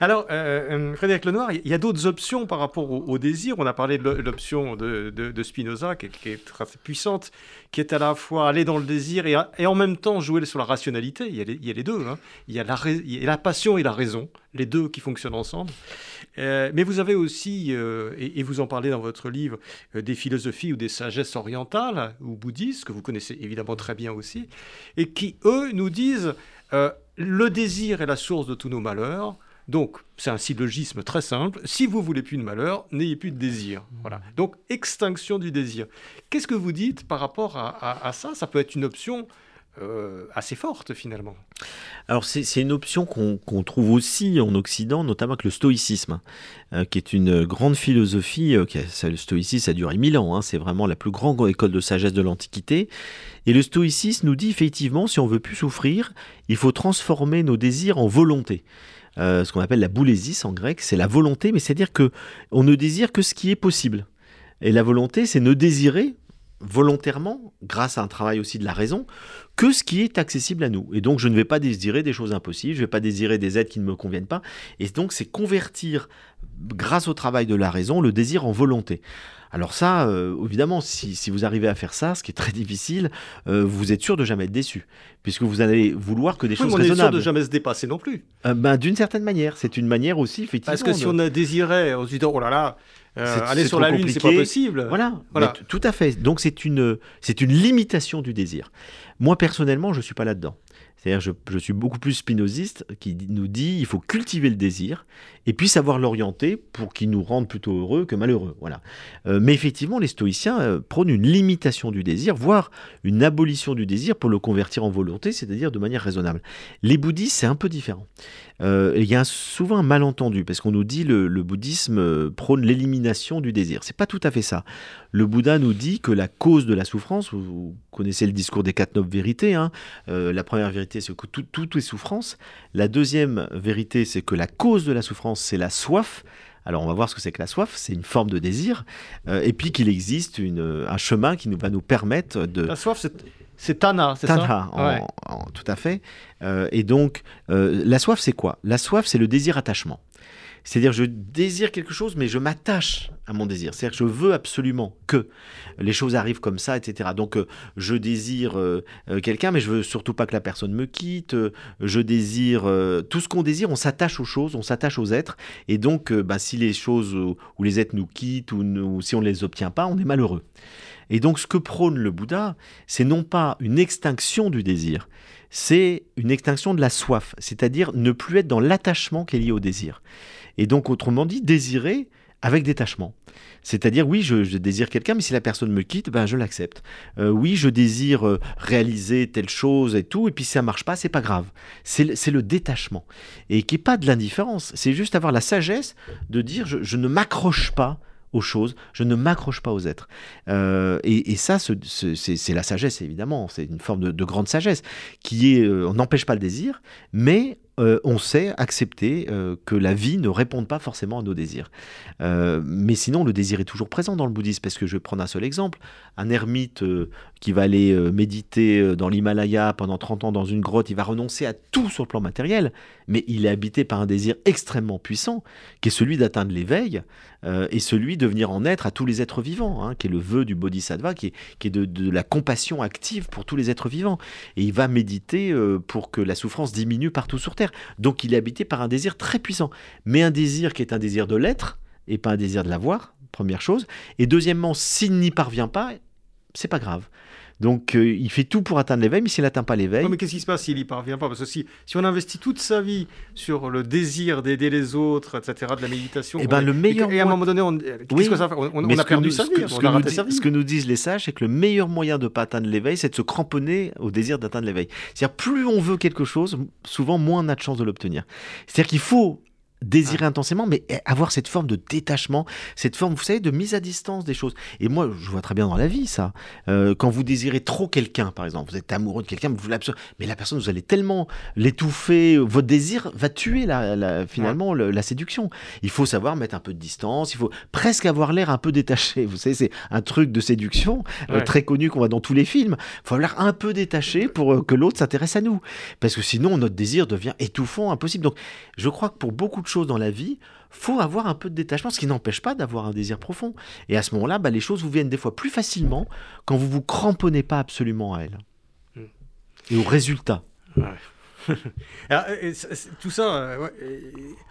[SPEAKER 1] Alors, euh, euh, Frédéric Lenoir, il y a d'autres options par rapport au, désir. On a parlé de l'option de, Spinoza, qui, est très puissante, qui est à la fois aller dans le désir et, en même temps jouer sur la rationalité. Il y a les, deux. Il, y a la, passion et la raison, les deux qui fonctionnent ensemble. Euh, mais vous avez aussi, et, vous en parlez dans votre livre, des philosophies ou des sagesses orientales ou bouddhistes, que vous connaissez évidemment très bien aussi, et qui, eux, nous disent le désir est la source de tous nos malheurs. Donc, c'est un syllogisme très simple. Si vous voulez plus de malheur, n'ayez plus de désir. Voilà. Donc, extinction du désir. Qu'est-ce que vous dites par rapport à, ça? Ça peut être une option euh, assez forte finalement.
[SPEAKER 3] Alors c'est une option qu'on trouve aussi en Occident, notamment avec le stoïcisme, hein, qui est une grande philosophie. Euh, le stoïcisme, ça a duré mille ans, hein, c'est vraiment la plus grande école de sagesse de l'Antiquité. Et le stoïcisme nous dit effectivement, si on veut plus souffrir, il faut transformer nos désirs en volonté. Euh, ce qu'on appelle la boulésis en grec, c'est la volonté, mais c'est-à-dire que on ne désire que ce qui est possible. Et la volonté, c'est ne désirer volontairement, grâce à un travail aussi de la raison, que ce qui est accessible à nous. Et donc, je ne vais pas désirer des choses impossibles, je ne vais pas désirer des aides qui ne me conviennent pas. Et donc, c'est convertir, grâce au travail de la raison, le désir en volonté. Alors ça, euh, évidemment, si, vous arrivez à faire ça, ce qui est très difficile, euh, vous êtes sûr de jamais être déçu, puisque vous allez vouloir que des choses raisonnables. On est sûr
[SPEAKER 1] de jamais se dépasser non plus.
[SPEAKER 3] Euh, ben, d'une certaine manière, c'est une manière aussi, effectivement.
[SPEAKER 1] Parce que si on a désiré, on se dit oh là là, aller sur la lune, c'est pas possible.
[SPEAKER 3] Voilà, voilà. tout à fait. Donc c'est une, c'est une limitation du désir. Moi personnellement, je suis pas là-dedans. C'est-à-dire, je, je, suis beaucoup plus spinoziste qui nous dit il faut cultiver le désir et puis savoir l'orienter pour qu'il nous rende plutôt heureux que malheureux. Voilà. Euh, mais effectivement, les stoïciens euh, prônent une limitation du désir, voire une abolition du désir pour le convertir en volonté, c'est-à-dire de manière raisonnable. Les bouddhistes, c'est un peu différent. Euh, il y a souvent un malentendu parce qu'on nous dit le, le bouddhisme prône l'élimination du désir. C'est pas tout à fait ça. Le Bouddha nous dit que la cause de la souffrance, vous, connaissez le discours des quatre nobles vérités, hein, la première vérité c'est que tout, tout est souffrance. La deuxième vérité, c'est que la cause de la souffrance, c'est la soif. Alors on va voir ce que c'est que la soif, c'est une forme de désir, euh, et puis qu'il existe une, un chemin qui nous, va nous permettre de...
[SPEAKER 1] La soif, c'est Tana, c'est
[SPEAKER 3] ça? Tout à fait. Euh, et donc, euh, la soif, c'est quoi? La soif, c'est le désir-attachement. C'est-à-dire, je désire quelque chose, mais je m'attache à mon désir. C'est-à-dire je veux absolument que les choses arrivent comme ça, etc. Donc, euh, je désire euh, euh, quelqu'un, mais je veux surtout pas que la personne me quitte. je désire tout ce qu'on désire. On s'attache aux choses, on s'attache aux êtres. Et donc, bah, si les choses ou les êtres nous quittent ou, si on ne les obtient pas, on est malheureux. Et donc, ce que prône le Bouddha, c'est non pas une extinction du désir, c'est une extinction de la soif, c'est-à-dire ne plus être dans l'attachement qui est lié au désir. Et donc, autrement dit, désirer avec détachement. C'est-à-dire, oui, je, désire quelqu'un, mais si la personne me quitte, ben, je l'accepte. Euh, oui, je désire euh, réaliser telle chose et tout, et puis si ça marche pas, c'est pas grave. C'est le, détachement. Et qui n'est pas de l'indifférence, c'est juste avoir la sagesse de dire, je, ne m'accroche pas aux choses, je ne m'accroche pas aux êtres. Euh, et, ça, c'est la sagesse, évidemment, c'est une forme de, grande sagesse, qui est, on n'empêche pas le désir, mais euh, on sait accepter euh, que la vie ne réponde pas forcément à nos désirs. Euh, mais sinon, le désir est toujours présent dans le bouddhisme, parce que je vais prendre un seul exemple. Un ermite qui va aller méditer dans l'Himalaya pendant 30 ans dans une grotte, il va renoncer à tout sur le plan matériel, mais il est habité par un désir extrêmement puissant, qui est celui d'atteindre l'éveil, et celui de venir en être à tous les êtres vivants, hein, qui est le vœu du bodhisattva, qui est, de, de, la compassion active pour tous les êtres vivants. Et il va méditer pour que la souffrance diminue partout sur Terre. Donc il est habité par un désir très puissant. Mais un désir qui est un désir de l'être et pas un désir de l'avoir, première chose. Et deuxièmement, s'il n'y parvient pas, c'est pas grave. Donc euh, il fait tout pour atteindre l'éveil, mais s'il n'atteint pas l'éveil.
[SPEAKER 1] mais qu'est-ce qui se passe s'il n'y parvient pas? Parce que si, si, on investit toute sa vie sur le désir d'aider les autres, etc., de la méditation,
[SPEAKER 3] et, eh ben, le meilleur
[SPEAKER 1] et, à un moment donné, on, oui, que ça on, on a perdu sa vie.
[SPEAKER 3] Ce que, nous ce que nous disent les sages, c'est que le meilleur moyen de ne pas atteindre l'éveil, c'est de se cramponner au désir d'atteindre l'éveil. C'est-à-dire, plus on veut quelque chose, souvent moins on a de chance de l'obtenir. C'est-à-dire qu'il faut désirer intensément, mais avoir cette forme de détachement, cette forme, vous savez, de mise à distance des choses. Et moi, je vois très bien dans la vie ça. Euh, quand vous désirez trop quelqu'un, par exemple, vous êtes amoureux de quelqu'un, vous mais la personne, vous allez tellement l'étouffer, votre désir va tuer la, finalement la séduction. Il faut savoir mettre un peu de distance, il faut presque avoir l'air un peu détaché. Vous savez, c'est un truc de séduction euh, très connu qu'on voit dans tous les films. Il faut avoir l'air un peu détaché pour euh, que l'autre s'intéresse à nous. Parce que sinon, notre désir devient étouffant, impossible. Donc, je crois que pour beaucoup de dans la vie, faut avoir un peu de détachement, ce qui n'empêche pas d'avoir un désir profond. Et à ce moment-là, bah, les choses vous viennent des fois plus facilement quand vous vous cramponnez pas absolument à elles. Hmm. Et au résultat.
[SPEAKER 1] tout ça, euh,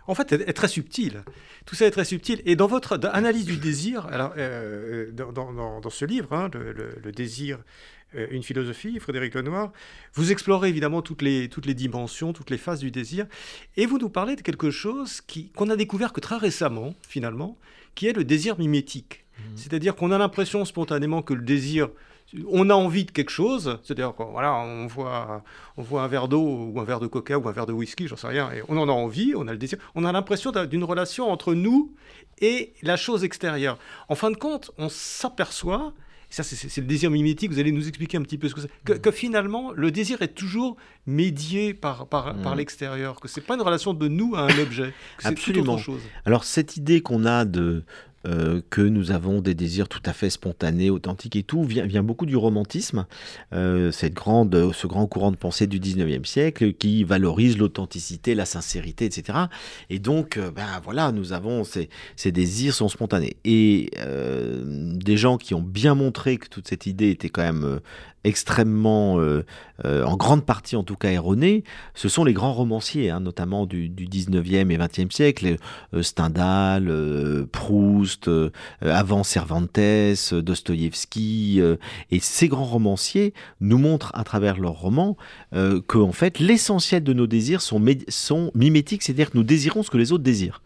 [SPEAKER 1] en fait, est, très subtil. Tout ça est très subtil. Et dans votre analyse du désir, alors, euh, dans, ce livre, hein, le, désir euh, une philosophie, Frédéric Lenoir. Vous explorez évidemment toutes les, toutes les dimensions, toutes les phases du désir, et vous nous parlez de quelque chose qu'on a découvert que très récemment, finalement, qui est le désir mimétique. Mmh. C'est-à-dire qu'on a l'impression spontanément que le désir, on a envie de quelque chose, c'est-à-dire voilà, on voit, on voit un verre d'eau ou un verre de coca ou un verre de whisky, j'en sais rien, et on en a envie, on a le désir, on a l'impression d'une relation entre nous et la chose extérieure. En fin de compte, on s'aperçoit ça c'est le désir mimétique, vous allez nous expliquer un petit peu ce que c'est, que, finalement le désir est toujours médié par, par, par l'extérieur, que c'est pas une relation de nous à un objet, que c'est autre chose.
[SPEAKER 3] Alors cette idée qu'on a de, euh, que nous avons des désirs tout à fait spontanés, authentiques et tout, vient, vient beaucoup du romantisme, euh, cette grande, ce grand courant de pensée du 19e siècle qui valorise l'authenticité, la sincérité, etc. Et donc, euh, ben voilà, nous avons ces, ces désirs sont spontanés. Et des gens qui ont bien montré que toute cette idée était quand même extrêmement, euh, euh, en grande partie en tout cas erronée, ce sont les grands romanciers, hein, notamment du, 19e et 20e siècle, euh, Stendhal, Proust, avant Cervantes, Dostoïevski, et ces grands romanciers nous montrent à travers leurs romans que en fait l'essentiel de nos désirs sont, sont mimétiques, c'est-à-dire que nous désirons ce que les autres désirent.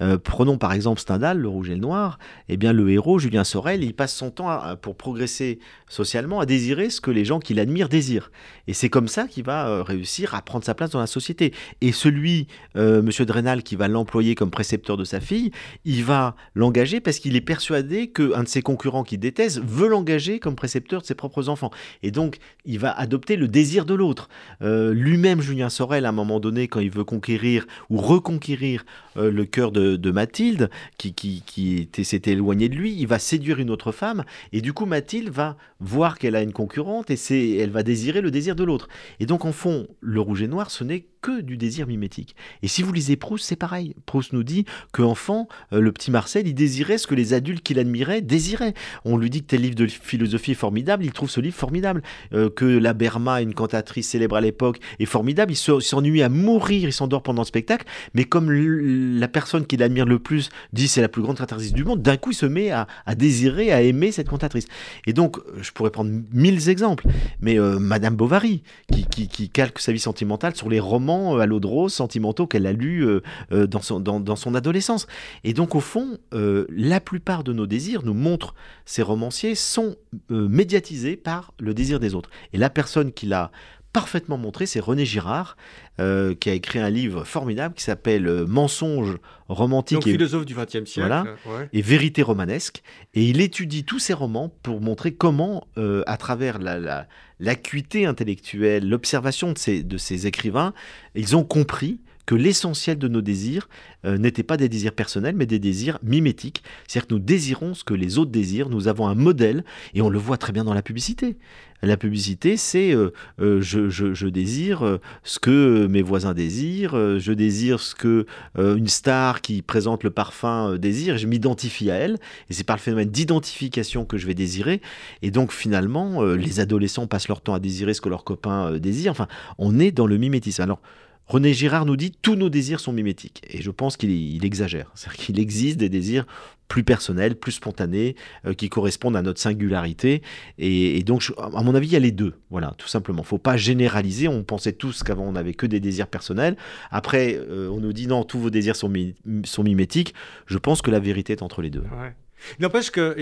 [SPEAKER 3] Euh, prenons par exemple Stendhal, Le Rouge et le Noir. Eh bien, le héros, Julien Sorel, il passe son temps pour progresser socialement à désirer ce que les gens qui l'admirent désirent. Et c'est comme ça qu'il va euh, réussir à prendre sa place dans la société. Et celui, euh, Monsieur Drenal, qui va l'employer comme précepteur de sa fille, il va l'engager parce qu'il est persuadé qu'un de ses concurrents qui déteste veut l'engager comme précepteur de ses propres enfants. Et donc, il va adopter le désir de l'autre. Euh, lui-même, Julien Sorel, à un moment donné, quand il veut conquérir ou reconquérir le cœur de, Mathilde, qui, qui, qui s'était éloigné de lui, il va séduire une autre femme. Et du coup, Mathilde va voir qu'elle a une concurrente et elle va désirer le désir de l'autre. Et donc, en fond, le rouge et noir, ce n'est que du désir mimétique. Et si vous lisez Proust, c'est pareil. Proust nous dit qu'enfant, euh, le petit Marcel, il désirait ce que les adultes qu'il admirait désiraient. On lui dit que tel livre de philosophie est formidable, il trouve ce livre formidable. Euh, que la Berma, une cantatrice célèbre à l'époque, est formidable. Il s'ennuie à mourir, il s'endort pendant le spectacle. Mais comme la personne qu'il admire le plus dit c'est la plus grande cantatrice du monde, d'un coup, il se met à, désirer, à aimer cette cantatrice. Et donc, je pourrais prendre mille exemples. Mais euh, Madame Bovary, qui, qui, qui calque sa vie sentimentale sur les romans euh, à l'eau de rose sentimentaux qu'elle a lus euh, euh, dans, son, dans, son adolescence. Et donc, au fond, la plupart de nos désirs, nous montrent ces romanciers, sont médiatisés par le désir des autres. Et la personne qui l'a parfaitement montré, c'est René Girard, qui a écrit un livre formidable qui s'appelle Mensonges romantiques
[SPEAKER 1] et philosophe du XXe siècle,
[SPEAKER 3] voilà, et vérité romanesque. Et il étudie tous ces romans pour montrer comment, à travers la, l'acuité intellectuelle, l'observation de ces, de ces écrivains, ils ont compris que l'essentiel de nos désirs euh, n'était pas des désirs personnels, mais des désirs mimétiques. C'est-à-dire que nous désirons ce que les autres désirent, nous avons un modèle, et on le voit très bien dans la publicité. La publicité, c'est euh, euh, je, je, désire ce que mes voisins désirent, je désire ce que une star qui présente le parfum désire, je m'identifie à elle, et c'est par le phénomène d'identification que je vais désirer. Et donc finalement, les adolescents passent leur temps à désirer ce que leurs copains désirent. Enfin, on est dans le mimétisme. Alors, René Girard nous dit tous nos désirs sont mimétiques. Et je pense qu'il exagère. C'est-à-dire qu'il existe des désirs plus personnels, plus spontanés, euh, qui correspondent à notre singularité. Et, donc, à mon avis, il y a les deux. Voilà, tout simplement. Il faut pas généraliser. On pensait tous qu'avant, on n'avait que des désirs personnels. Après, euh, on nous dit non, tous vos désirs sont, mimétiques. Je pense que la vérité est entre les deux.
[SPEAKER 1] Ouais. N'empêche que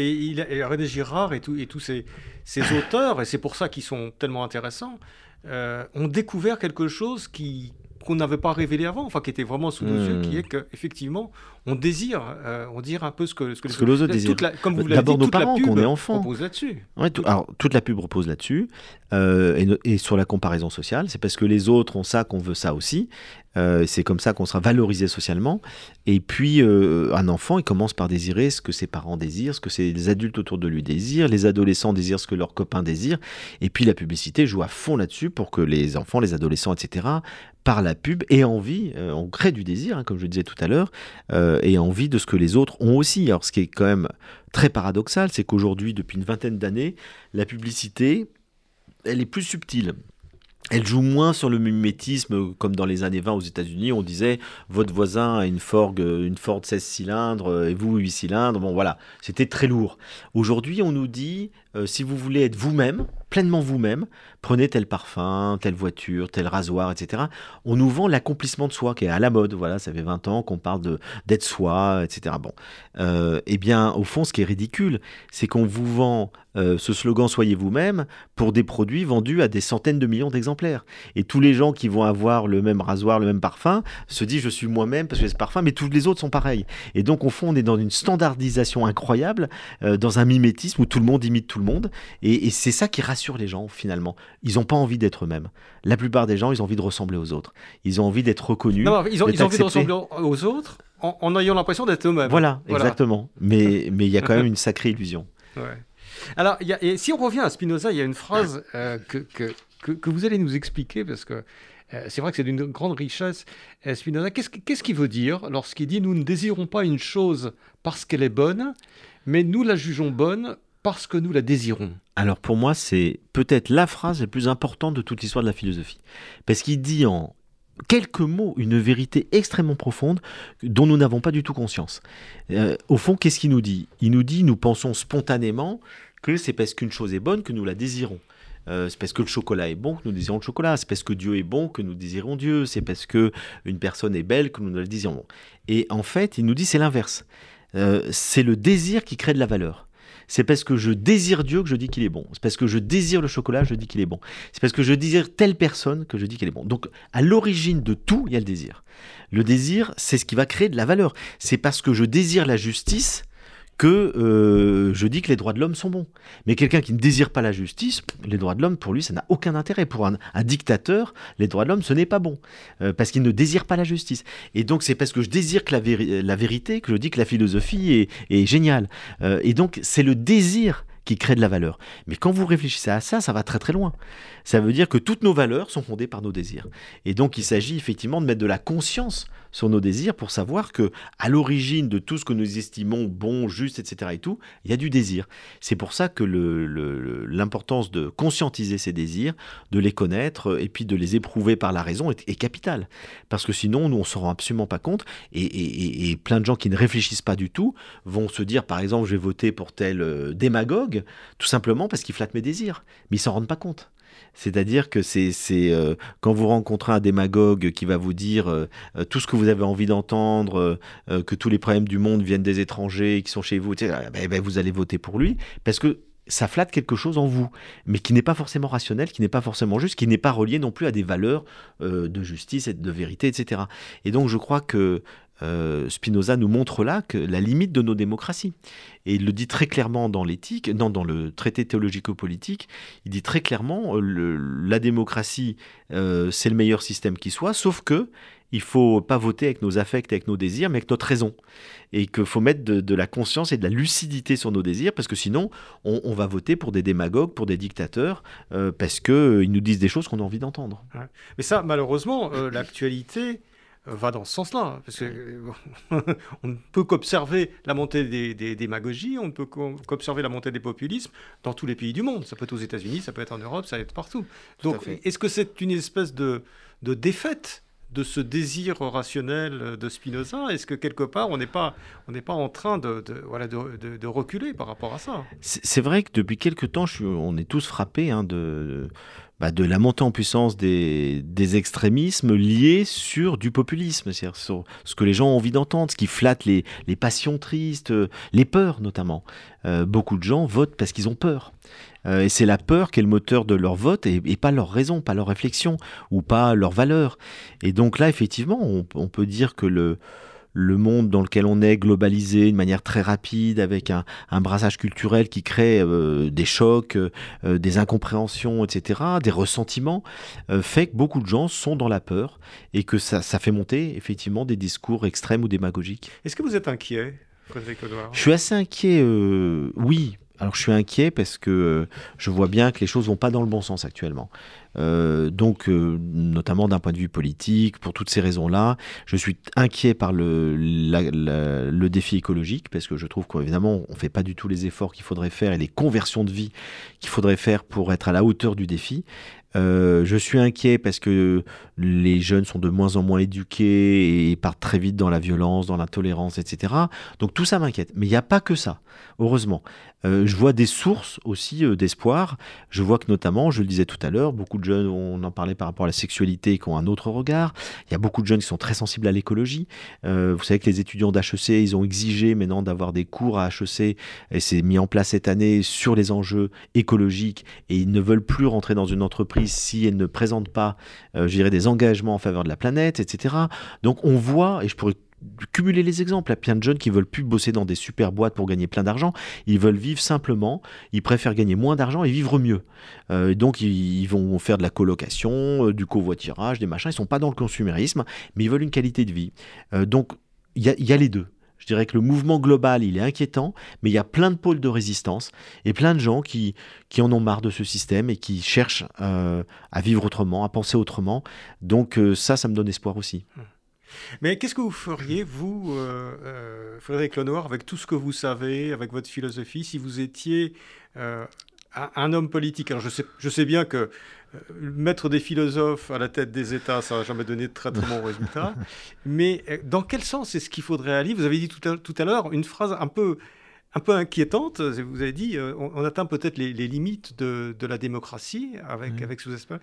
[SPEAKER 1] René Girard et, tous ces auteurs, et c'est pour ça qu'ils sont tellement intéressants, euh, ont découvert quelque chose qui, qu'on n'avait pas révélé avant, enfin qui était vraiment sous nos yeux, qui hmm. est qu'effectivement, on désire, euh, on désire un peu ce que,
[SPEAKER 3] ce que, ce que l'autre désire.
[SPEAKER 1] Comme vous l'avez dit,
[SPEAKER 3] nos parents,
[SPEAKER 1] quand
[SPEAKER 3] on est enfant.
[SPEAKER 1] repose là-dessus.
[SPEAKER 3] Ouais, alors, toute la pub repose là-dessus, euh, et, et, sur la comparaison sociale. C'est parce que les autres ont ça qu'on veut ça aussi. Euh, c'est comme ça qu'on sera valorisé socialement. Et puis, euh, un enfant, il commence par désirer ce que ses parents désirent, ce que les adultes autour de lui désirent, les adolescents désirent ce que leurs copains désirent. Et puis, la publicité joue à fond là-dessus pour que les enfants, les adolescents, etc., par la pub, aient envie, euh, on crée du désir, hein, comme je le disais tout à l'heure, aient envie de ce que les autres ont aussi. Alors, ce qui est quand même très paradoxal, c'est qu'aujourd'hui, depuis une vingtaine d'années, la publicité, elle est plus subtile. Elle joue moins sur le mimétisme, comme dans les années 20 aux États-Unis, on disait votre voisin a une Ford, une Ford 16 cylindres et vous 8 cylindres. Bon, voilà, c'était très lourd. Aujourd'hui, on nous dit euh, si vous voulez être vous-même, pleinement vous-même, prenez tel parfum, telle voiture, tel rasoir, etc. On nous vend l'accomplissement de soi qui est à la mode. Voilà, ça fait 20 ans qu'on parle d'être soi, etc. Bon, euh, eh bien, au fond, ce qui est ridicule, c'est qu'on vous vend euh, ce slogan Soyez vous-même pour des produits vendus à des centaines de millions d'exemplaires. Et tous les gens qui vont avoir le même rasoir, le même parfum, se disent je suis moi-même parce que j'ai ce parfum, mais tous les autres sont pareils. Et donc, au fond, on est dans une standardisation incroyable, dans un mimétisme où tout le monde imite tout le monde. Et, c'est ça qui rassure les gens finalement. Ils n'ont pas envie d'être eux-mêmes. La plupart des gens, ils ont envie de ressembler aux autres. Ils ont envie d'être reconnus.
[SPEAKER 1] Non, ils ont, ils ont envie de ressembler aux autres en, ayant l'impression d'être eux-mêmes.
[SPEAKER 3] Voilà, exactement. Mais mais il y a quand même une sacrée illusion.
[SPEAKER 1] Alors, y a, et si on revient à Spinoza, il y a une phrase euh, que, que, que, vous allez nous expliquer parce que euh, c'est vrai que c'est d'une grande richesse. Euh, Spinoza, qu'est-ce qu'il veut dire lorsqu'il dit nous ne désirons pas une chose parce qu'elle est bonne, mais nous la jugeons bonne parce que nous la désirons
[SPEAKER 3] Alors pour moi, c'est peut-être la phrase la plus importante de toute l'histoire de la philosophie. Parce qu'il dit en quelques mots une vérité extrêmement profonde dont nous n'avons pas du tout conscience. Euh, au fond, qu'est-ce qu'il nous dit? Il nous dit, nous pensons spontanément que c'est parce qu'une chose est bonne que nous la désirons. Euh, c'est parce que le chocolat est bon que nous désirons le chocolat. C'est parce que Dieu est bon que nous désirons Dieu. C'est parce que une personne est belle que nous la désirons. Et en fait, il nous dit c'est l'inverse. Euh, c'est le désir qui crée de la valeur. C'est parce que je désire Dieu que je dis qu'il est bon. C'est parce que je désire le chocolat, je dis qu'il est bon. C'est parce que je désire telle personne que je dis qu'elle est bon. Donc, à l'origine de tout, il y a le désir. Le désir, c'est ce qui va créer de la valeur. C'est parce que je désire la justice que euh, je dis que les droits de l'homme sont bons. Mais quelqu'un qui ne désire pas la justice, les droits de l'homme, pour lui, ça n'a aucun intérêt. Pour un, dictateur, les droits de l'homme, ce n'est pas bon. Euh, parce qu'il ne désire pas la justice. Et donc, c'est parce que je désire que la, vérité que je dis que la philosophie est, géniale. Euh, et donc, c'est le désir qui crée de la valeur. Mais quand vous réfléchissez à ça, ça va très très loin. Ça veut dire que toutes nos valeurs sont fondées par nos désirs. Et donc il s'agit effectivement de mettre de la conscience sur nos désirs pour savoir que à l'origine de tout ce que nous estimons bon, juste, etc. et tout, il y a du désir. C'est pour ça que l'importance de conscientiser ces désirs, de les connaître et puis de les éprouver par la raison est, capitale. Parce que sinon, nous, on se rend absolument pas compte et, et, plein de gens qui ne réfléchissent pas du tout vont se dire, par exemple, je vais voter pour tel euh, démagogue, tout simplement parce qu'il flatte mes désirs. Mais ils s'en rendent pas compte. C'est-à-dire que c'est euh, quand vous rencontrez un démagogue qui va vous dire euh, euh, tout ce que vous avez envie d'entendre, que tous les problèmes du monde viennent des étrangers qui sont chez vous, ben, ben, vous allez voter pour lui parce que ça flatte quelque chose en vous, mais qui n'est pas forcément rationnel, qui n'est pas forcément juste, qui n'est pas relié non plus à des valeurs de justice et de vérité, etc. Et donc je crois que euh, Spinoza nous montre là que la limite de nos démocraties. Et il le dit très clairement dans l'éthique, non, dans le traité théologico-politique, il dit très clairement euh, la démocratie, euh, c'est le meilleur système qui soit, sauf que il faut pas voter avec nos affects, avec nos désirs, mais avec notre raison. Et qu'il faut mettre de, la conscience et de la lucidité sur nos désirs, parce que sinon, on, va voter pour des démagogues, pour des dictateurs, parce qu'ils nous disent des choses qu'on a envie d'entendre.
[SPEAKER 1] Mais ça, malheureusement, l'actualité va dans ce sens-là. Parce qu'on ne peut qu'observer la montée des, démagogies, on ne peut qu'observer la montée des populismes dans tous les pays du monde. Ça peut être aux États-Unis, ça peut être en Europe, ça peut être partout. Donc, est-ce que c'est une espèce de, de défaite de ce désir rationnel de Spinoza Est-ce que quelque part, on n'est pas, on pas en train de, voilà, de, reculer par rapport à ça?
[SPEAKER 3] C'est vrai que depuis quelque temps, on est tous frappés hein, de, bah, de la montée en puissance des, des, extrémismes liés sur du populisme, c'est-à-dire sur ce que les gens ont envie d'entendre, ce qui flatte les, les passions tristes, euh, les peurs notamment. Euh, beaucoup de gens votent parce qu'ils ont peur. Euh, et c'est la peur qui est le moteur de leur vote et, et, pas leur raison, pas leur réflexion ou pas leur valeur. Et donc là, effectivement, on, on peut dire que le, le monde dans lequel on est globalisé de manière très rapide, avec un, un brassage culturel qui crée euh, des chocs, euh, des incompréhensions, etc., des ressentiments, euh, fait que beaucoup de gens sont dans la peur et que ça, ça fait monter effectivement des discours extrêmes ou démagogiques.
[SPEAKER 1] Est-ce que vous êtes inquiet Frédéric
[SPEAKER 3] Je suis assez inquiet, oui, alors je suis inquiet parce que je vois bien que les choses vont pas dans le bon sens actuellement. Euh, donc, euh, notamment d'un point de vue politique, pour toutes ces raisons-là, je suis inquiet par le, défi écologique, parce que je trouve qu'évidemment, on ne fait pas du tout les efforts qu'il faudrait faire et les conversions de vie qu'il faudrait faire pour être à la hauteur du défi. Euh, je suis inquiet parce que les jeunes sont de moins en moins éduqués et partent très vite dans la violence, dans l'intolérance, etc. Donc tout ça m'inquiète. Mais il n'y a pas que ça, heureusement. Je vois des sources aussi d'espoir. Je vois que notamment, je le disais tout à l'heure, beaucoup jeunes, on en parlait par rapport à la sexualité, qui ont un autre regard. Il y a beaucoup de jeunes qui sont très sensibles à l'écologie. vous savez que les étudiants d'HEC, ils ont exigé maintenant d'avoir des cours à HEC, et c'est mis en place cette année sur les enjeux écologiques, et ils ne veulent plus rentrer dans une entreprise si elle ne présente pas, euh, je dirais, des engagements en faveur de la planète, etc. Donc on voit, et je pourrais cumuler les exemples. Il y a plein de jeunes qui veulent plus bosser dans des super boîtes pour gagner plein d'argent. Ils veulent vivre simplement. Ils préfèrent gagner moins d'argent et vivre mieux. Euh, donc ils, vont faire de la colocation, euh, du covoiturage, des machins. Ils sont pas dans le consumérisme, mais ils veulent une qualité de vie. donc il y, a les deux. Je dirais que le mouvement global, il est inquiétant, mais il y a plein de pôles de résistance et plein de gens qui, qui en ont marre de ce système et qui cherchent euh, à vivre autrement, à penser autrement. Donc euh, ça, ça me donne espoir aussi.
[SPEAKER 1] Mais qu'est-ce que vous feriez, vous, euh, Frédéric Lenoir, avec tout ce que vous savez, avec votre philosophie, si vous étiez un homme politique? Alors je sais, je sais bien que euh, mettre des philosophes à la tête des États, ça n'a jamais donné de très très bons résultats. Mais euh, dans quel sens est-ce qu'il faudrait aller? Vous avez dit tout à, l'heure une phrase un peu, un peu inquiétante. Vous avez dit euh, on, atteint peut-être les, limites de, la démocratie avec, avec sous espèce.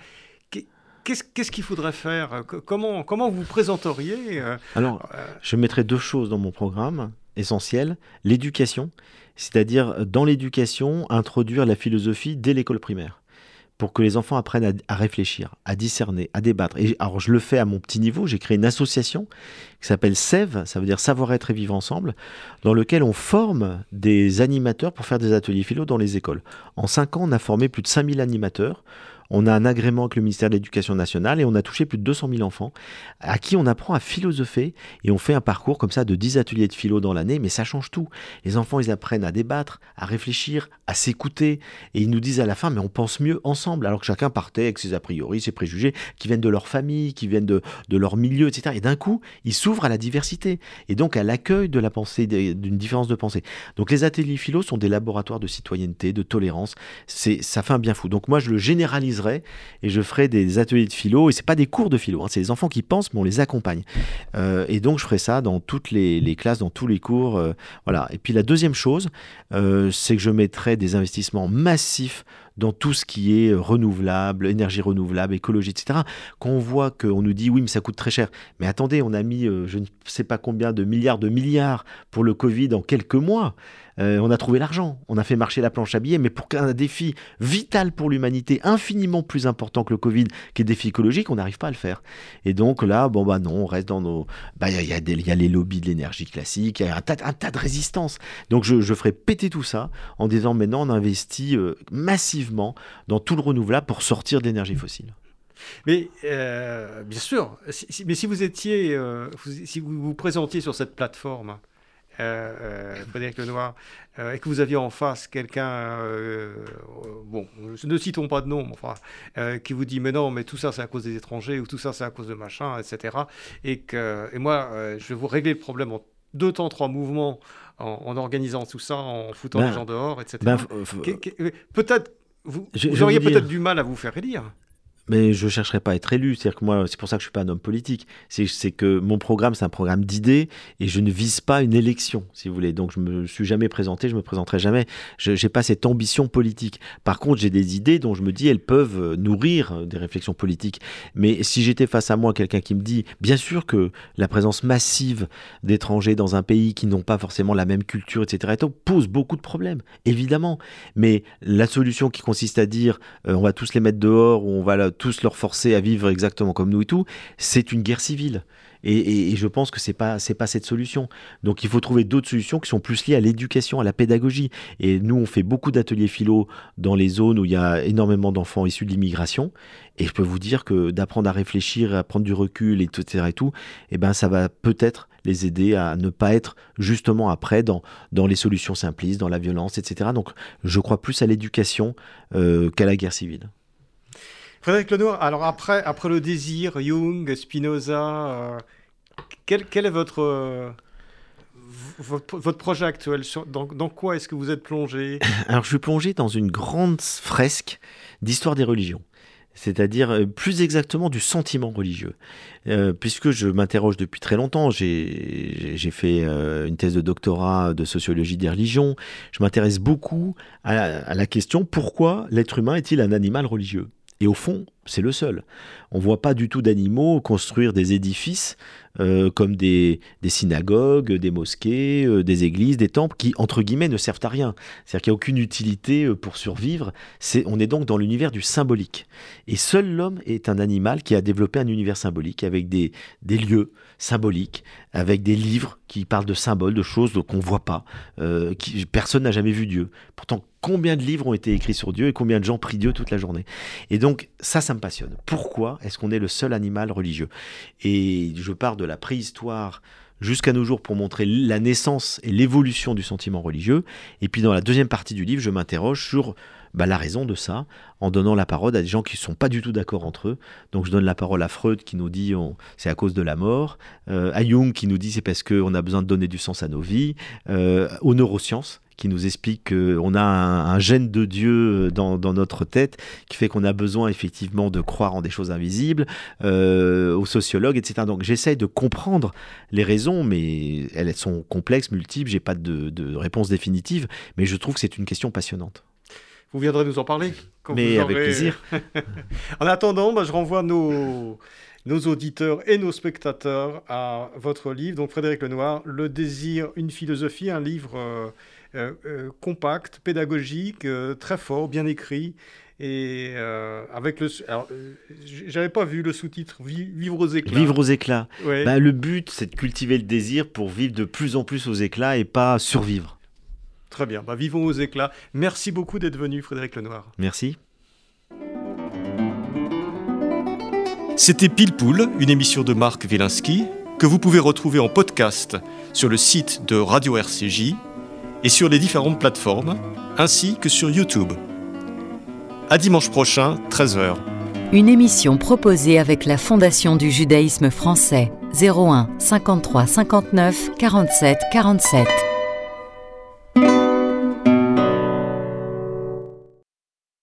[SPEAKER 1] Qu'est-ce qu'il faudrait faire? Comment, comment vous présenteriez
[SPEAKER 3] Alors, je mettrai deux choses dans mon programme. essentiel, l'éducation, c'est-à-dire dans l'éducation, introduire la philosophie dès l'école primaire pour que les enfants apprennent à, réfléchir, à discerner, à débattre. Et alors je le fais à mon petit niveau, j'ai créé une association qui s'appelle SEV, ça veut dire savoir-être et vivre ensemble, dans lequel on forme des animateurs pour faire des ateliers philo dans les écoles. En cinq ans, on a formé plus de 5000 animateurs. On a un agrément avec le ministère de l'Éducation nationale et on a touché plus de 200 000 enfants à qui on apprend à philosopher et on fait un parcours comme ça de 10 ateliers de philo dans l'année, mais ça change tout. Les enfants, ils apprennent à débattre, à réfléchir, à s'écouter et ils nous disent à la fin, mais on pense mieux ensemble, alors que chacun partait avec ses a priori, ses préjugés qui viennent de leur famille, qui viennent de, leur milieu, etc. Et d'un coup, ils s'ouvrent à la diversité et donc à l'accueil de la pensée, d'une différence de pensée. Donc les ateliers philo sont des laboratoires de citoyenneté, de tolérance. C'est, ça fait un bien fou. Donc moi, je le généralise et je ferai des ateliers de philo et c'est pas des cours de philo, hein, c'est les enfants qui pensent mais on les accompagne. Euh, et donc je ferai ça dans toutes les, classes, dans tous les cours, euh, voilà. Et puis la deuxième chose, euh, c'est que je mettrai des investissements massifs dans tout ce qui est renouvelable, énergie renouvelable, écologie, etc. Quand on voit qu'on nous dit oui, mais ça coûte très cher. Mais attendez, on a mis je ne sais pas combien de milliards de milliards pour le Covid en quelques mois. Euh, on a trouvé l'argent, on a fait marcher la planche à billets, mais pour qu'un défi vital pour l'humanité, infiniment plus important que le Covid, qui est défi écologique, on n'arrive pas à le faire. Et donc là, bon bah non, on reste dans nos... Bah, il y, a, les lobbies de l'énergie classique, il y a un tas, de résistances. Donc je, ferai péter tout ça en disant maintenant on investit euh, massivement dans tout le renouvelable pour sortir d'énergie fossile.
[SPEAKER 1] Mais euh, bien sûr, mais si vous étiez, si vous vous présentiez sur cette plateforme, euh, euh, Frédéric Lenoir, euh, et que vous aviez en face quelqu'un, bon, ne citons pas de nom, enfin, qui vous dit mais non, mais tout ça c'est à cause des étrangers ou tout ça c'est à cause de machin, etc. Et que, et moi, je vais vous régler le problème en deux temps, trois mouvements, en, organisant tout ça, en foutant ben, les gens dehors, etc. Ben, peut-être vous, vous auriez peut-être du mal à vous faire élire
[SPEAKER 3] mais je chercherai pas à être élu. C'est-à-dire que moi, c'est pour ça que je suis pas un homme politique. C'est que mon programme, c'est un programme d'idées et je ne vise pas une élection, si vous voulez. Donc je me suis jamais présenté, je me présenterai jamais. Je n'ai pas cette ambition politique. Par contre, j'ai des idées dont je me dis elles peuvent nourrir des réflexions politiques. Mais si j'étais face à moi quelqu'un qui me dit, bien sûr que la présence massive d'étrangers dans un pays qui n'ont pas forcément la même culture, etc., pose beaucoup de problèmes, évidemment. Mais la solution qui consiste à dire, euh, on va tous les mettre dehors ou on va tous leur forcer à vivre exactement comme nous et tout, c'est une guerre civile. Et, je pense que c'est pas pas cette solution. Donc il faut trouver d'autres solutions qui sont plus liées à l'éducation, à la pédagogie. Et nous on fait beaucoup d'ateliers philo dans les zones où il y a énormément d'enfants issus de l'immigration. Et je peux vous dire que d'apprendre à réfléchir, à prendre du recul, etc. et tout, et eh ben ça va peut-être les aider à ne pas être justement après dans, dans les solutions simplistes, dans la violence, etc. Donc je crois plus à l'éducation euh, qu'à la guerre civile.
[SPEAKER 1] Frédéric Lenoir, alors après, après le désir, Jung, Spinoza, euh, quel, quel, est votre, euh, votre, projet actuel dans, quoi est-ce que vous êtes plongé?
[SPEAKER 3] Alors je suis plongé dans une grande fresque d'histoire des religions c'est-à-dire euh, plus exactement du sentiment religieux. puisque je m'interroge depuis très longtemps, j'ai fait une thèse de doctorat de sociologie des religions, je m'intéresse beaucoup à la question pourquoi l'être humain est-il un animal religieux? Et au fond, c'est le seul. On voit pas du tout d'animaux construire des édifices euh, comme des, synagogues, des mosquées, euh, des églises, des temples qui, entre guillemets, ne servent à rien. C'est-à-dire qu'il n'y a aucune utilité euh, pour survivre. C'est, on est donc dans l'univers du symbolique. Et seul l'homme est un animal qui a développé un univers symbolique avec des, des lieux symboliques, avec des livres qui parlent de symboles, de choses qu'on ne voit pas. personne n'a jamais vu Dieu. Pourtant, combien de livres ont été écrits sur Dieu et combien de gens prient Dieu toute la journée? Et donc, ça, ça me passionne. Pourquoi est-ce qu'on est le seul animal religieux? Et je pars de la préhistoire jusqu'à nos jours pour montrer la naissance et l'évolution du sentiment religieux. Et puis dans la deuxième partie du livre, je m'interroge sur bah, la raison de ça, en donnant la parole à des gens qui ne sont pas du tout d'accord entre eux. Donc je donne la parole à Freud qui nous dit c'est à cause de la mort, euh, à Jung qui nous dit c'est parce qu'on a besoin de donner du sens à nos vies, euh, aux neurosciences qui nous explique qu'on a un, gène de Dieu dans, notre tête qui fait qu'on a besoin effectivement de croire en des choses invisibles, euh, aux sociologues, etc. Donc j'essaye de comprendre les raisons, mais elles sont complexes, multiples, j'ai pas de, de réponse définitive, mais je trouve que c'est une question passionnante.
[SPEAKER 1] Vous viendrez nous en parler
[SPEAKER 3] Mais avec plaisir.
[SPEAKER 1] en attendant, bah, je renvoie nos, nos auditeurs et nos spectateurs à votre livre. Donc Frédéric Lenoir, Le désir, une philosophie, un livre euh, euh, euh, compact, pédagogique, très fort, bien écrit. Et avec le. j'avais pas vu le sous-titre Vivre aux éclats.
[SPEAKER 3] Vivre aux éclats. Bah, le but, c'est de cultiver le désir pour vivre de plus en plus aux éclats et pas survivre.
[SPEAKER 1] Très bien. Bah, vivons aux éclats. Merci beaucoup d'être venu, Frédéric Lenoir.
[SPEAKER 3] Merci.
[SPEAKER 1] C'était Pile Poule, une émission de Marc Wielinski que vous pouvez retrouver en podcast sur le site de Radio RCJ et sur les différentes plateformes, ainsi que sur YouTube. À dimanche prochain, 13h.
[SPEAKER 4] Une émission proposée avec la Fondation du judaïsme français 01 53 59 47 47.